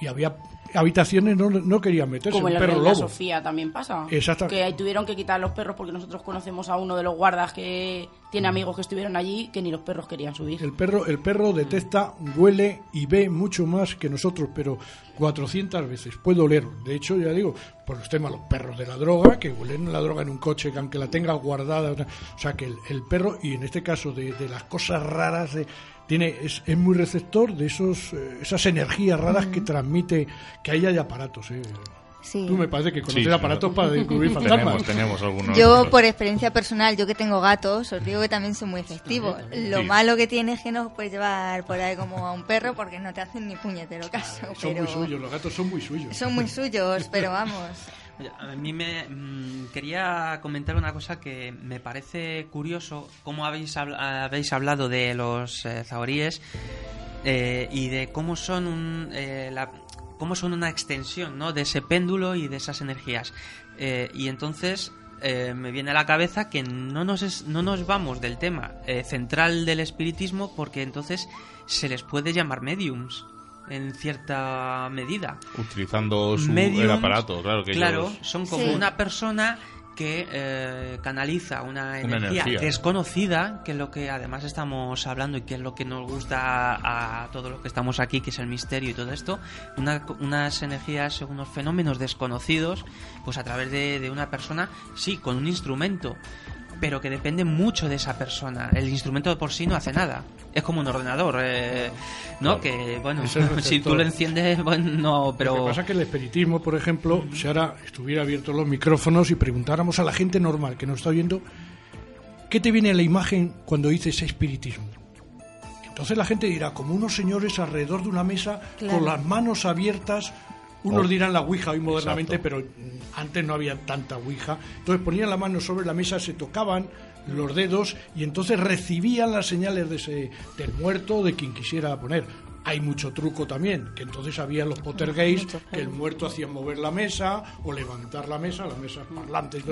Y había habitaciones no, no querían meterse, Como en la perro Reina lobo. Sofía también pasa. Exacto. Que ahí tuvieron que quitar los perros porque nosotros conocemos a uno de los guardas que tiene amigos que estuvieron allí que ni los perros querían subir. El perro, el perro detecta, huele y ve mucho más que nosotros, pero 400 veces. Puede oler. De hecho, ya digo, por los temas, los perros de la droga, que huelen la droga en un coche, que aunque la tenga guardada. O sea, que el, el perro, y en este caso de, de las cosas raras, de- tiene es, es muy receptor de esos eh, esas energías raras que transmite, que ahí hay aparatos. eh. Sí. Tú me parece que conoces Sí, aparatos para descubrir <laughs> fantasmas. Tenemos, tenemos algunos. Yo, por experiencia personal, yo que tengo gatos, os digo que también son muy efectivos. Lo Sí. malo que tiene es que no os puedes llevar por ahí como a un perro porque no te hacen ni puñetero caso. Son pero muy suyos, los gatos son muy suyos. Son muy <laughs> suyos, pero vamos. A mí me mm, quería comentar una cosa que me parece curioso, cómo habéis, habéis hablado de los eh, zahoríes eh, y de cómo son un, eh, cómo son una extensión ¿no? de ese péndulo y de esas energías. Eh, y entonces me viene a la cabeza que no nos, es- no nos vamos del tema central del espiritismo porque entonces se les puede llamar mediums en cierta medida Utilizando su, el aparato, claro que claro, ellos- son como Sí. una persona que eh, canaliza una energía, energía. desconocida, que es lo que además estamos hablando y que es lo que nos gusta a, a todos los que estamos aquí, que es el misterio y todo esto, una- unas energías, unos fenómenos desconocidos, pues a través de, de una persona, sí, con un instrumento, pero que depende mucho de esa persona. El instrumento de por sí no hace nada. Es como un ordenador, eh, ¿no? Que, bueno, <laughs> si tú lo enciendes, <laughs> bueno, no, pero... Lo que pasa es que el espiritismo, por ejemplo, si ahora estuviera abiertos los micrófonos y preguntáramos a la gente normal que nos está oyendo, ¿qué te viene a la imagen cuando dices espiritismo? Entonces la gente dirá, como unos señores alrededor de una mesa Claro. con las manos abiertas, unos Oh. dirán la Ouija hoy modernamente, Exacto. pero antes no había tanta Ouija. Entonces ponían la mano sobre la mesa, se tocaban los dedos y entonces recibían las señales de ese, del muerto de quien quisiera poner. Hay mucho truco también, que entonces había los poltergeists, que el muerto hacía mover la mesa o levantar la mesa, la mesa parlante,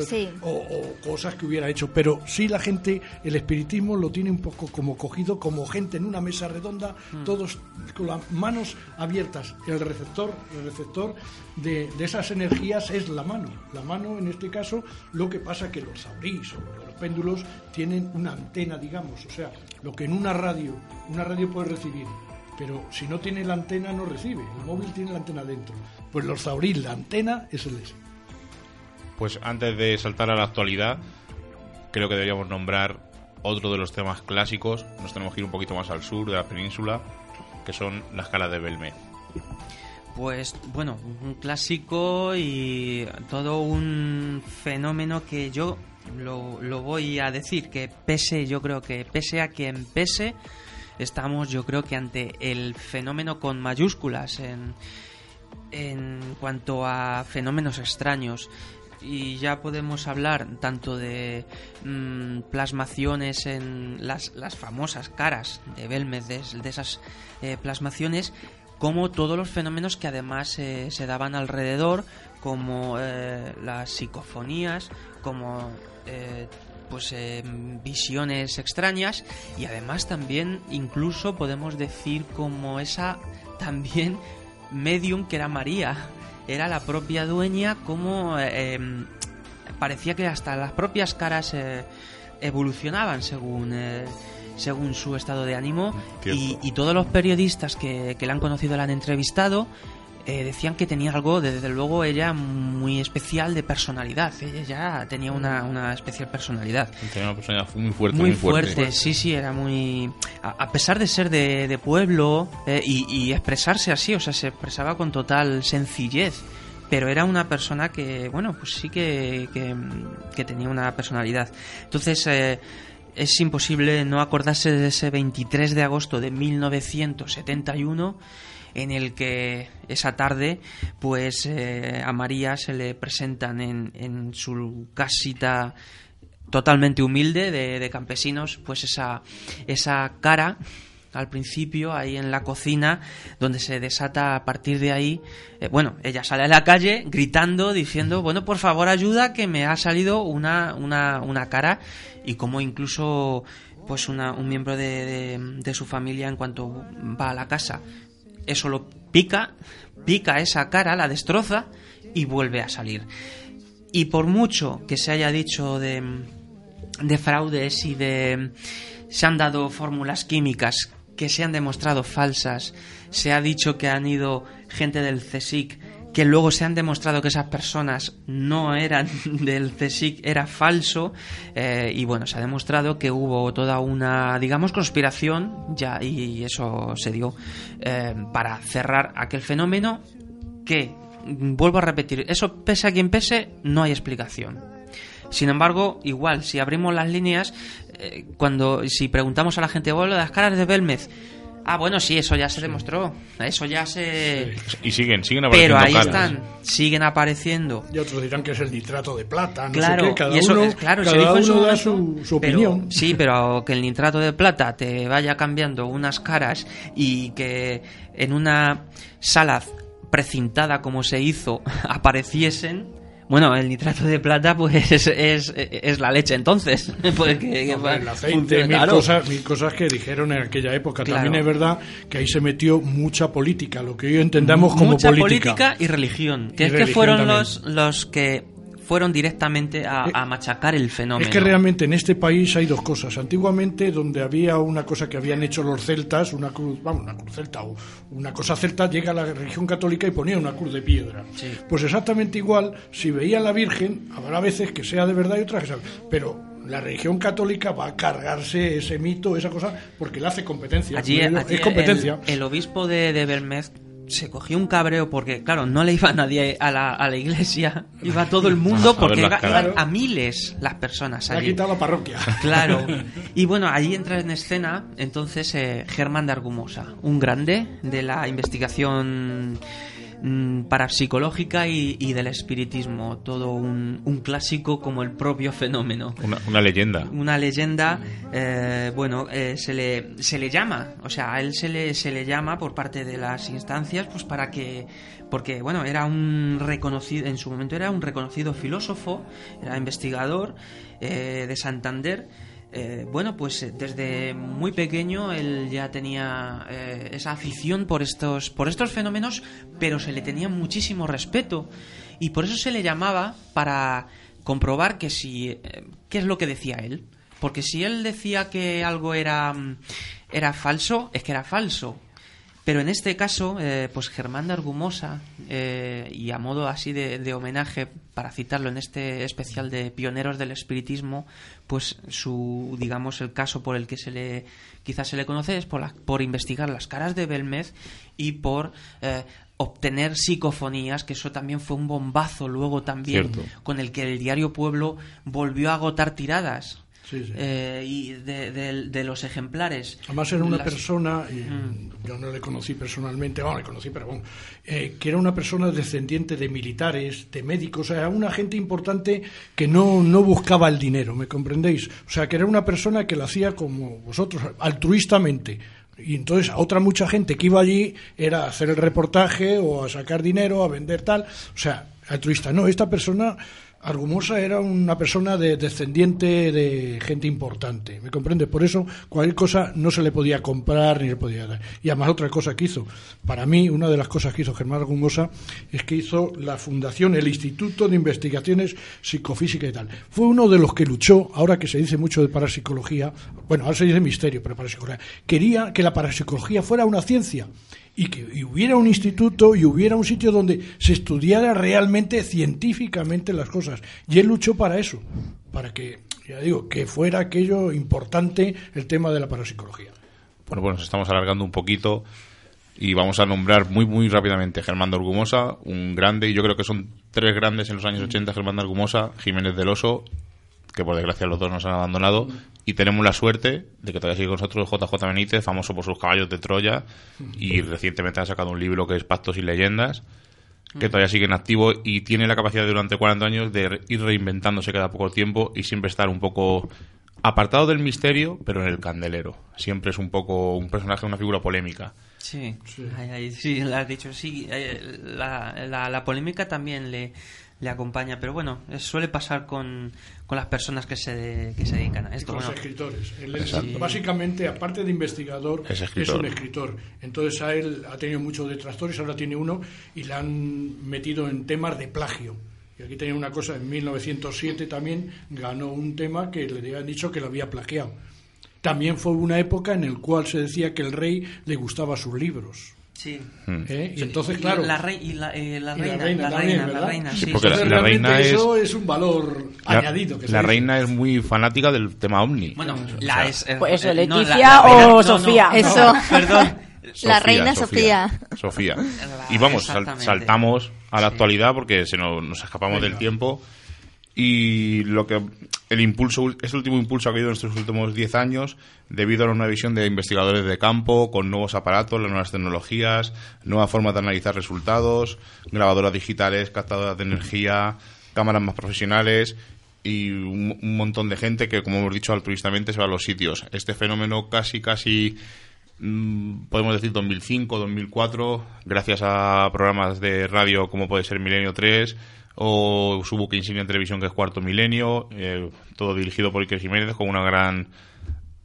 o, o, cosas que hubiera hecho. Pero sí la gente, el espiritismo lo tiene un poco como cogido, como gente en una mesa redonda, mm. todos con las manos abiertas. El receptor, el receptor de, de, esas energías es la mano. La mano, en este caso, lo que pasa que los saurís o los péndulos tienen una antena, digamos, o sea, lo que en una radio, una radio puede recibir pero si no tiene la antena no recibe. El móvil tiene la antena dentro. Pues los Zauril, la antena es el S. Pues antes de saltar a la actualidad, creo que deberíamos nombrar otro de los temas clásicos. Nos tenemos que ir un poquito más al sur de la península, que son las caras de Belmez. Pues bueno, un clásico y todo un fenómeno que yo lo, lo voy a decir, que pese, yo creo que pese a quien pese, estamos yo creo que ante el fenómeno con mayúsculas en, en cuanto a fenómenos extraños. Y ya podemos hablar tanto de mm, plasmaciones en las, las, famosas caras de Belmez, de, esas eh, plasmaciones, como todos los fenómenos que además eh, se daban alrededor, como eh, las psicofonías, como pues eh, visiones extrañas y además también incluso podemos decir como esa también medium que era María. Era la propia dueña como eh, em, parecía que hasta las propias caras eh, evolucionaban según según su estado de ánimo. Y, y, todos los periodistas que, que la han conocido la han entrevistado eh, decían que tenía algo, desde luego, ella muy especial de personalidad. Ella ya tenía una, una especial personalidad. Tenía una personalidad muy fuerte. Muy, fuerte, sí, sí, era muy... A, pesar de ser de, pueblo eh, y, expresarse así, o sea, se expresaba con total sencillez. Pero era una persona que, bueno, pues sí que, que, tenía una personalidad. Entonces... Eh, es imposible no acordarse de ese 23 de agosto de 1971 en el que esa tarde pues eh, a María se le presentan en, en su casita totalmente humilde de, campesinos pues esa, esa cara al principio ahí en la cocina donde se desata a partir de ahí eh, bueno ella sale a la calle gritando diciendo bueno por favor ayuda que me ha salido una, una, una cara y como incluso pues una, un miembro de, de, su familia en cuanto va a la casa eso lo pica, pica esa cara, la destroza y vuelve a salir. Y por mucho que se haya dicho de, de fraudes y de... se han dado fórmulas químicas que se han demostrado falsas, se ha dicho que han ido gente del CSIC que luego se han demostrado que esas personas no eran <laughs> del CSIC, era falso, eh, y bueno, se ha demostrado que hubo toda una, digamos, conspiración, ya, y eso se dio, eh, para cerrar aquel fenómeno que, vuelvo a repetir, eso pese a quien pese, no hay explicación. Sin embargo, igual, si abrimos las líneas, eh, cuando, si preguntamos a la gente, bueno, las caras de Belmez, Ah, bueno, sí, eso ya se demostró. Eso ya se. Y siguen, siguen apareciendo. Pero ahí están, siguen apareciendo. Y otros dirán que es el nitrato de plata. No claro, sé qué. Cada y eso, uno, claro, cada se uno da su, su opinión. sí, pero que el nitrato de plata te vaya cambiando unas caras y que en una sala precintada como se hizo <laughs> apareciesen bueno, el nitrato de plata pues <laughs> es, es, la leche entonces. <laughs> pues que, el aceite, mil, cosas, mil cosas que dijeron en aquella época. También es verdad que ahí se metió mucha política, lo que hoy entendamos como mucha política. política y religión. Que es que fueron los, los que fueron directamente a, eh, machacar el fenómeno. Es que realmente en este país hay dos cosas. Antiguamente, donde había una cosa que habían hecho los celtas, una cruz, vamos, una cruz celta o una cosa celta, llega a la religión católica y ponía una cruz de piedra. Pues exactamente igual, si veía a la Virgen, habrá veces que sea de verdad y otras que sea. Pero la religión católica va a cargarse ese mito, esa cosa, porque le hace competencia. Allí, es competencia. El, obispo de, de Belmez se cogió un cabreo porque, claro, no le iba <laughs> nadie a la, a la iglesia, iba todo el <laughs> mundo porque iban a miles las personas allí. Ha quitado la parroquia. <laughs> Claro. Y bueno, allí entra en escena entonces eh, Germán de Argumosa, un grande de la investigación mm, parapsicológica y, y, del espiritismo. Todo un, un, clásico como el propio fenómeno. Una, una leyenda. Una leyenda, eh, bueno, eh, se, le, se le llama, o sea, a él se le, se le llama por parte de las instancias, pues para que, porque, bueno, era un reconocido, en su momento era un reconocido filósofo, era investigador eh, de Santander eh, bueno, pues eh, desde muy pequeño él ya tenía eh, esa afición por estos, por estos fenómenos, pero se le tenía muchísimo respeto y por eso se le llamaba para comprobar que si, eh, qué es lo que decía él. Porque si él decía que algo era, mm, era falso, es que era falso. Pero en este caso, eh, pues Germán de Argumosa, eh, y a modo así de, de, homenaje, para citarlo en este especial de pioneros del espiritismo, pues su, digamos, el caso por el que se le, quizás se le conoce es por, la, por investigar las caras de Belmez y por eh, obtener psicofonías, que eso también fue un bombazo luego también, Cierto. con el que el diario Pueblo volvió a agotar tiradas. Sí, sí. Eh, y de, de, de, los ejemplares. Además era una Las... persona, mm. yo no le conocí personalmente, bueno, le conocí, pero bueno, eh, que era una persona descendiente de militares, de médicos, o sea, una gente importante que no, no buscaba el dinero, ¿me comprendéis? O sea, que era una persona que lo hacía como vosotros, altruistamente. Y entonces a otra mucha gente que iba allí era a hacer el reportaje o a sacar dinero, a vender tal, o sea, altruista. No, esta persona Argumosa era una persona de, descendiente de gente importante, ¿me comprende? Por eso cualquier cosa no se le podía comprar ni le podía dar. Y además otra cosa que hizo, para mí una de las cosas que hizo Germán Argumosa es que hizo la fundación, el Instituto de Investigaciones Psicofísicas y tal. Fue uno de los que luchó, ahora que se dice mucho de parapsicología, bueno, ahora se dice misterio, pero parapsicología, quería que la parapsicología fuera una ciencia y que y hubiera un instituto y hubiera un sitio donde se estudiara realmente científicamente las cosas. Y él luchó para eso, para que, ya digo, que fuera aquello importante el tema de la parapsicología. Bueno, pues nos estamos alargando un poquito y vamos a nombrar muy, muy rápidamente Germán de un grande, y yo creo que son tres grandes en los años 80, Germán de Argumosa, Jiménez del Oso, que por desgracia los dos nos han abandonado, y tenemos la suerte de que todavía sigue con nosotros JJ Benítez, famoso por sus caballos de Troya, y recientemente ha sacado un libro que es Pactos y Leyendas, que todavía sigue en activo y tiene la capacidad durante 40 años de ir reinventándose cada poco tiempo y siempre estar un poco apartado del misterio, pero en el candelero. Siempre es un poco un personaje, una figura polémica. Sí, sí, sí lo has dicho. Sí, eh, la, la, la polémica también le, le acompaña, pero bueno, suele pasar con, con las personas que se, que se dedican a esto. Con bueno, los escritores. Él es, sí. Básicamente, aparte de investigador, es, es, un escritor. Entonces a él ha tenido muchos detractores, ahora tiene uno y le han metido en temas de plagio. Y aquí tenía una cosa, en 1907 también ganó un tema que le habían dicho que lo había plagiado. También fue una época en la cual se decía que el rey le gustaba sus libros. Sí. ¿Eh? Y entonces, claro. La, rey, y la, eh, la, reina, la reina, la reina, también, la reina sí, porque la, la, reina eso es, un valor añadido. Que la reina es muy fanática del tema ovni. Bueno, la o sea, es. Eh, pues eso, Leticia no, o Sofía. No, eso. Perdón. <laughs> Sofía, la reina Sofía. Sofía. <laughs> y vamos, sal, saltamos a la actualidad porque se nos, nos escapamos Venga. del tiempo y lo que el impulso ese último impulso ha habido en estos últimos 10 años debido a una visión de investigadores de campo con nuevos aparatos, las nuevas tecnologías, nuevas formas de analizar resultados, grabadoras digitales, captadoras de energía, cámaras más profesionales y un, un montón de gente que, como hemos dicho altruistamente, se va a los sitios. Este fenómeno casi, casi mm, podemos decir 2005, 2004, gracias a programas de radio como puede ser Milenio 3, o su buque insignia en televisión que es Cuarto Milenio, eh, todo dirigido por Iker Jiménez con una gran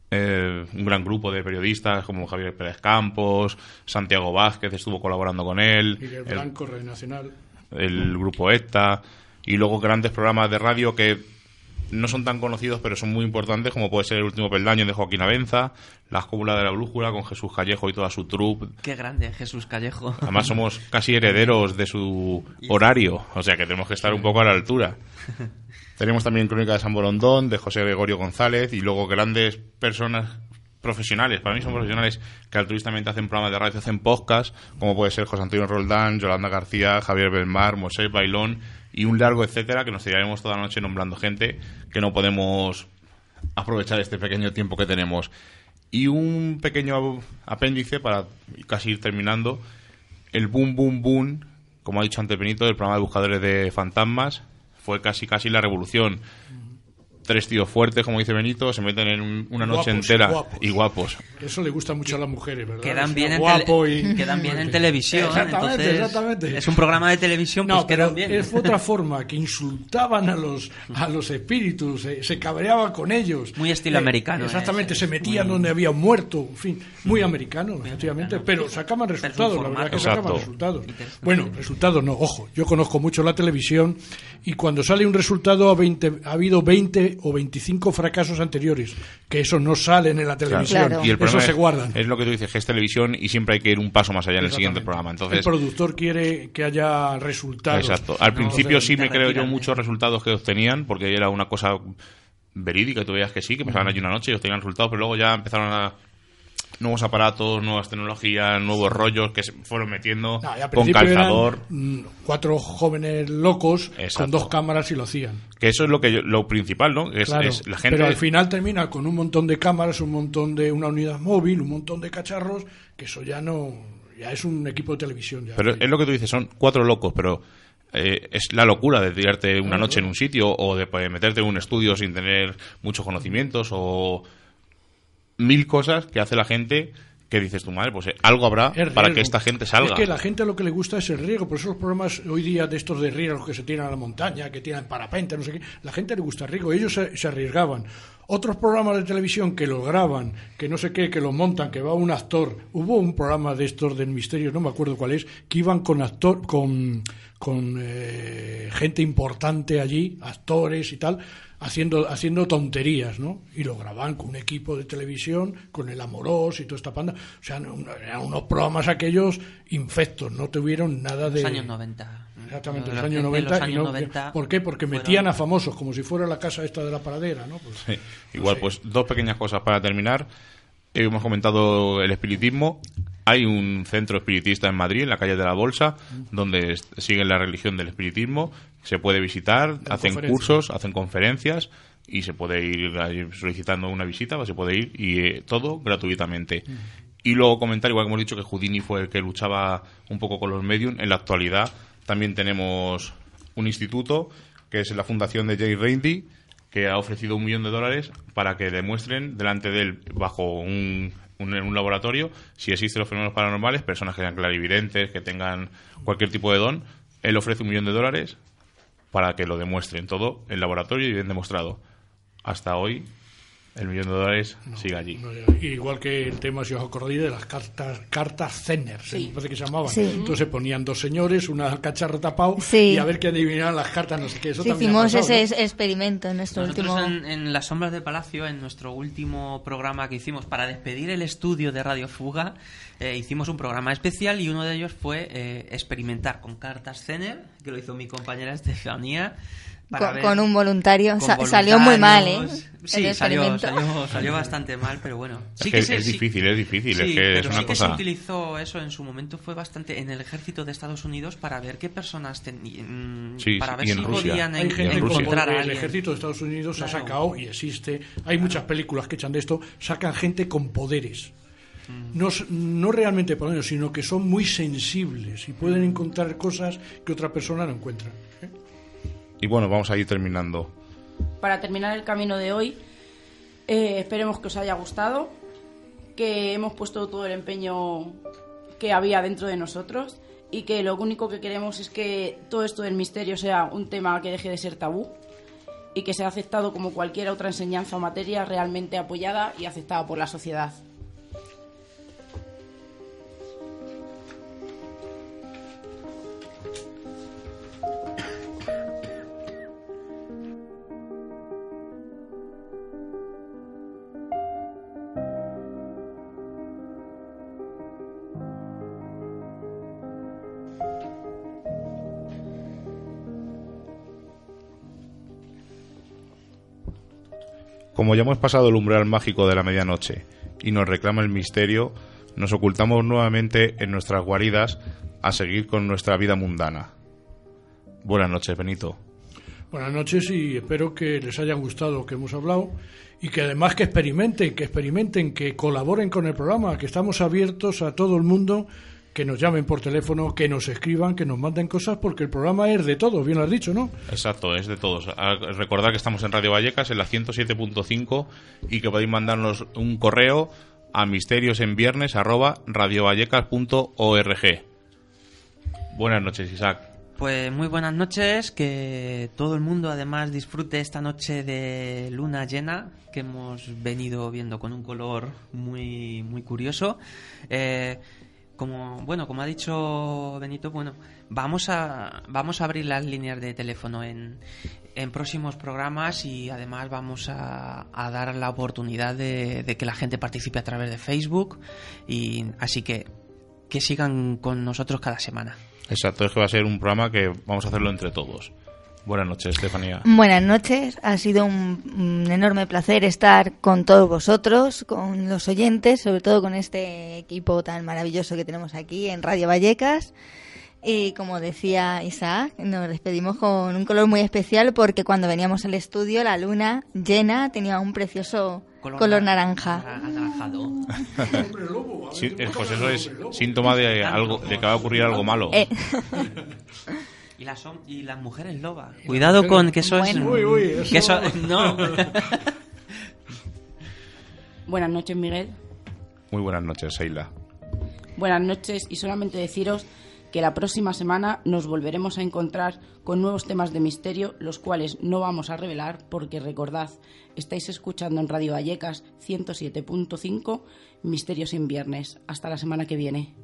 eh, un gran grupo de periodistas como Javier Pérez Campos, Santiago Vázquez estuvo colaborando con él, Miguel Blanco, Red Nacional, el grupo ETA y luego grandes programas de radio que no son tan conocidos pero son muy importantes como puede ser el último peldaño de Joaquín Avenza, la escóbula de la brújula con Jesús Callejo y toda su troupe. Qué grande Jesús Callejo. Además somos casi herederos de su horario, o sea que tenemos que estar un poco a la altura. <laughs> Tenemos también Crónica de San Borondón, de José Gregorio González y luego grandes personas profesionales, para mí son profesionales que altruistamente hacen programas de radio, hacen podcast, como puede ser José Antonio Roldán, Yolanda García, Javier Belmar, Mosé Bailón y un largo etcétera que nos tiraremos toda la noche nombrando gente que no podemos aprovechar este pequeño tiempo que tenemos. Y un pequeño apéndice para casi ir terminando, el boom boom boom como ha dicho antes Benito, el programa de buscadores de fantasmas fue casi casi la revolución tres tíos fuertes, como dice Benito, se meten en un- una noche Guapos, entera guapos. y guapos. Eso le gusta mucho a las mujeres, ¿verdad? Quedan Es bien, en guapo tele- y- quedan bien en televisión. Exactamente, entonces, exactamente. Es un programa de televisión, pues No, pero quedan bien. es otra forma que insultaban a los a los espíritus, se, se cabreaba con ellos. Muy estilo Eh, americano, Exactamente, es- se metían muy- donde había un muerto, en fin, muy americano, efectivamente, pero sacaban resultados, la verdad que sacaban resultados. Bueno, resultados no, ojo, yo conozco mucho la televisión y cuando sale un resultado ha, 20 ha habido 20 o 25 fracasos anteriores, que eso no salen en la televisión, Claro. Y el eso problema se es, guardan. es lo que tú dices, que es televisión y siempre hay que ir un paso más allá en el siguiente programa. el Entonces, productor quiere que haya resultados. exacto. Al No, principio sí me creo yo muchos resultados que obtenían, porque era una cosa verídica, tú veías que sí, que pasaban allí una noche y obtenían resultados, pero luego ya empezaron a nuevos aparatos, nuevas tecnologías, nuevos rollos que se fueron metiendo No, con eran, calzador. mm, cuatro jóvenes locos Exacto. con dos cámaras y lo hacían. Que eso es lo que yo- lo principal, ¿no? Es, Claro, es la gente Pero al final termina con un montón de cámaras, un montón de una unidad móvil, un montón de cacharros, que eso ya no, ya es un equipo de televisión. Ya. Pero es lo que tú dices, son cuatro locos, pero eh, es la locura de tirarte una noche en un sitio o de pues, meterte en un estudio sin tener muchos conocimientos o mil cosas que hace la gente que dices tu madre, pues eh, algo habrá para que esta gente salga. Es que la gente lo que le gusta es el riesgo. Por eso los programas hoy día de estos de riesgos que se tiran a la montaña, que tiran parapente, no sé qué, la gente le gusta el riesgo. Ellos se, se arriesgaban. Otros programas de televisión que los graban, que no sé qué, que los montan, que va un actor. Hubo un programa de estos del misterio, no me acuerdo cuál es, que iban con actor, con, con eh, gente importante allí, actores y tal, haciendo, haciendo tonterías, ¿no? Y lo graban con un equipo de televisión, con el Amorós y toda esta panda. O sea, eran unos programas aquellos infectos, no tuvieron nada de... Los años 90. Exactamente, Los los años de 90. los y años no- 90 ¿Por qué? Porque fueron- metían a famosos, como si fuera la casa esta de la paradera, ¿no? Pues, Sí. Igual, sé. pues dos pequeñas cosas para terminar. Hemos comentado el espiritismo. Hay un centro espiritista en Madrid, en la calle de la Bolsa, donde siguen la religión del espiritismo. Se puede visitar, hacen cursos, hacen conferencias y se puede ir solicitando una visita, se puede ir y eh, todo gratuitamente. Y luego comentar, igual que hemos dicho que Houdini fue el que luchaba un poco con los medios, en la actualidad también tenemos un instituto que es la fundación de Jay Reindy, que ha ofrecido un millón de dólares para que demuestren delante de él, bajo un, un, en un laboratorio, si existen los fenómenos paranormales, personas que sean clarividentes, que tengan cualquier tipo de don. Él ofrece un millón de dólares para que lo demuestren todo en laboratorio y bien demostrado. Hasta hoy, el millón de dólares sigue allí. no, igual que el tema, si os acordáis, de las cartas cartas Zener, se me parece que se llamaban. Sí. Entonces se ponían dos señores, una cacharro tapado, Sí. y a ver que adivinaban las cartas, no sé qué. Eso Sí, también hicimos pasado, ese ¿no? experimento en nuestro Nosotros último... en, en Las Sombras de Palacio, en nuestro último programa que hicimos para despedir el estudio de Radio Fuga, eh, hicimos un programa especial y uno de ellos fue eh, experimentar con cartas Zener, que lo hizo mi compañera Estefanía. Para Con, ver- con un voluntario. con salió muy mal, ¿eh? Sí, salió, experimento. salió, <laughs> salió bastante mal, pero bueno. Sí que se- es sí- difícil, es difícil, es Sí, es una sí que cosa- se utilizó eso en su momento, fue bastante en el ejército de Estados Unidos para ver qué personas tenían. Sí, para ver y en si Rusia. podían Hay en- gente en Rusia. encontrar a el alguien. ejército de Estados Unidos ha sacado y existe. Hay muchas películas que echan de esto, sacan gente con poderes. Mm. No, no realmente poderes, sino que son muy sensibles y pueden encontrar cosas que otra persona no encuentra. Y bueno, vamos a ir terminando. para terminar el camino de hoy, eh, esperemos que os haya gustado, que hemos puesto todo el empeño que había dentro de nosotros y que lo único que queremos es que todo esto del misterio sea un tema que deje de ser tabú y que sea aceptado como cualquier otra enseñanza o materia realmente apoyada y aceptada por la sociedad. Como ya hemos pasado el umbral mágico de la medianoche y nos reclama el misterio, nos ocultamos nuevamente en nuestras guaridas a seguir con nuestra vida mundana. Buenas noches, Benito. Buenas noches y espero que les haya gustado lo que hemos hablado y que además que experimenten, que experimenten, que colaboren con el programa, que estamos abiertos a todo el mundo que nos llamen por teléfono, que nos escriban, que nos manden cosas, porque el programa es de todos, bien lo has dicho, ¿no? Exacto, es de todos. Ah, Recordad que estamos en Radio Vallecas, en la 107.5, y que podéis mandarnos un correo a misteriosenviernes@radiovallecas.org. Buenas noches, Isaac. Pues muy buenas noches, que todo el mundo además disfrute esta noche de luna llena que hemos venido viendo con un color muy muy curioso. Eh, como bueno, como ha dicho Benito, bueno, vamos a vamos a abrir las líneas de teléfono en, en próximos programas y además vamos a, a dar la oportunidad de, de que la gente participe a través de Facebook y así que que sigan con nosotros cada semana. Exacto, es que va a ser un programa que vamos a hacerlo entre todos. Buenas noches, Estefanía. Buenas noches, ha sido un, un enorme placer estar con todos vosotros, con los oyentes, sobre todo con este equipo tan maravilloso que tenemos aquí en Radio Vallecas. Y como decía Isaac, nos despedimos con un color muy especial porque cuando veníamos al estudio la luna llena tenía un precioso color, naranja. Anaranjado. Sí, pues eso es síntoma de algo de que va a ocurrir algo malo. Eh, <laughs> Y las, hom- y las mujeres lobas. Cuidado con que eso es. Bueno. Uy, uy, eso- que eso- <laughs> no. <laughs> Buenas noches, Miguel. Muy buenas noches, Seila. Buenas noches y solamente deciros que la próxima semana nos volveremos a encontrar con nuevos temas de misterio, los cuales no vamos a revelar porque recordad, estáis escuchando en Radio Vallecas 107.5 Misterios en Viernes. Hasta la semana que viene.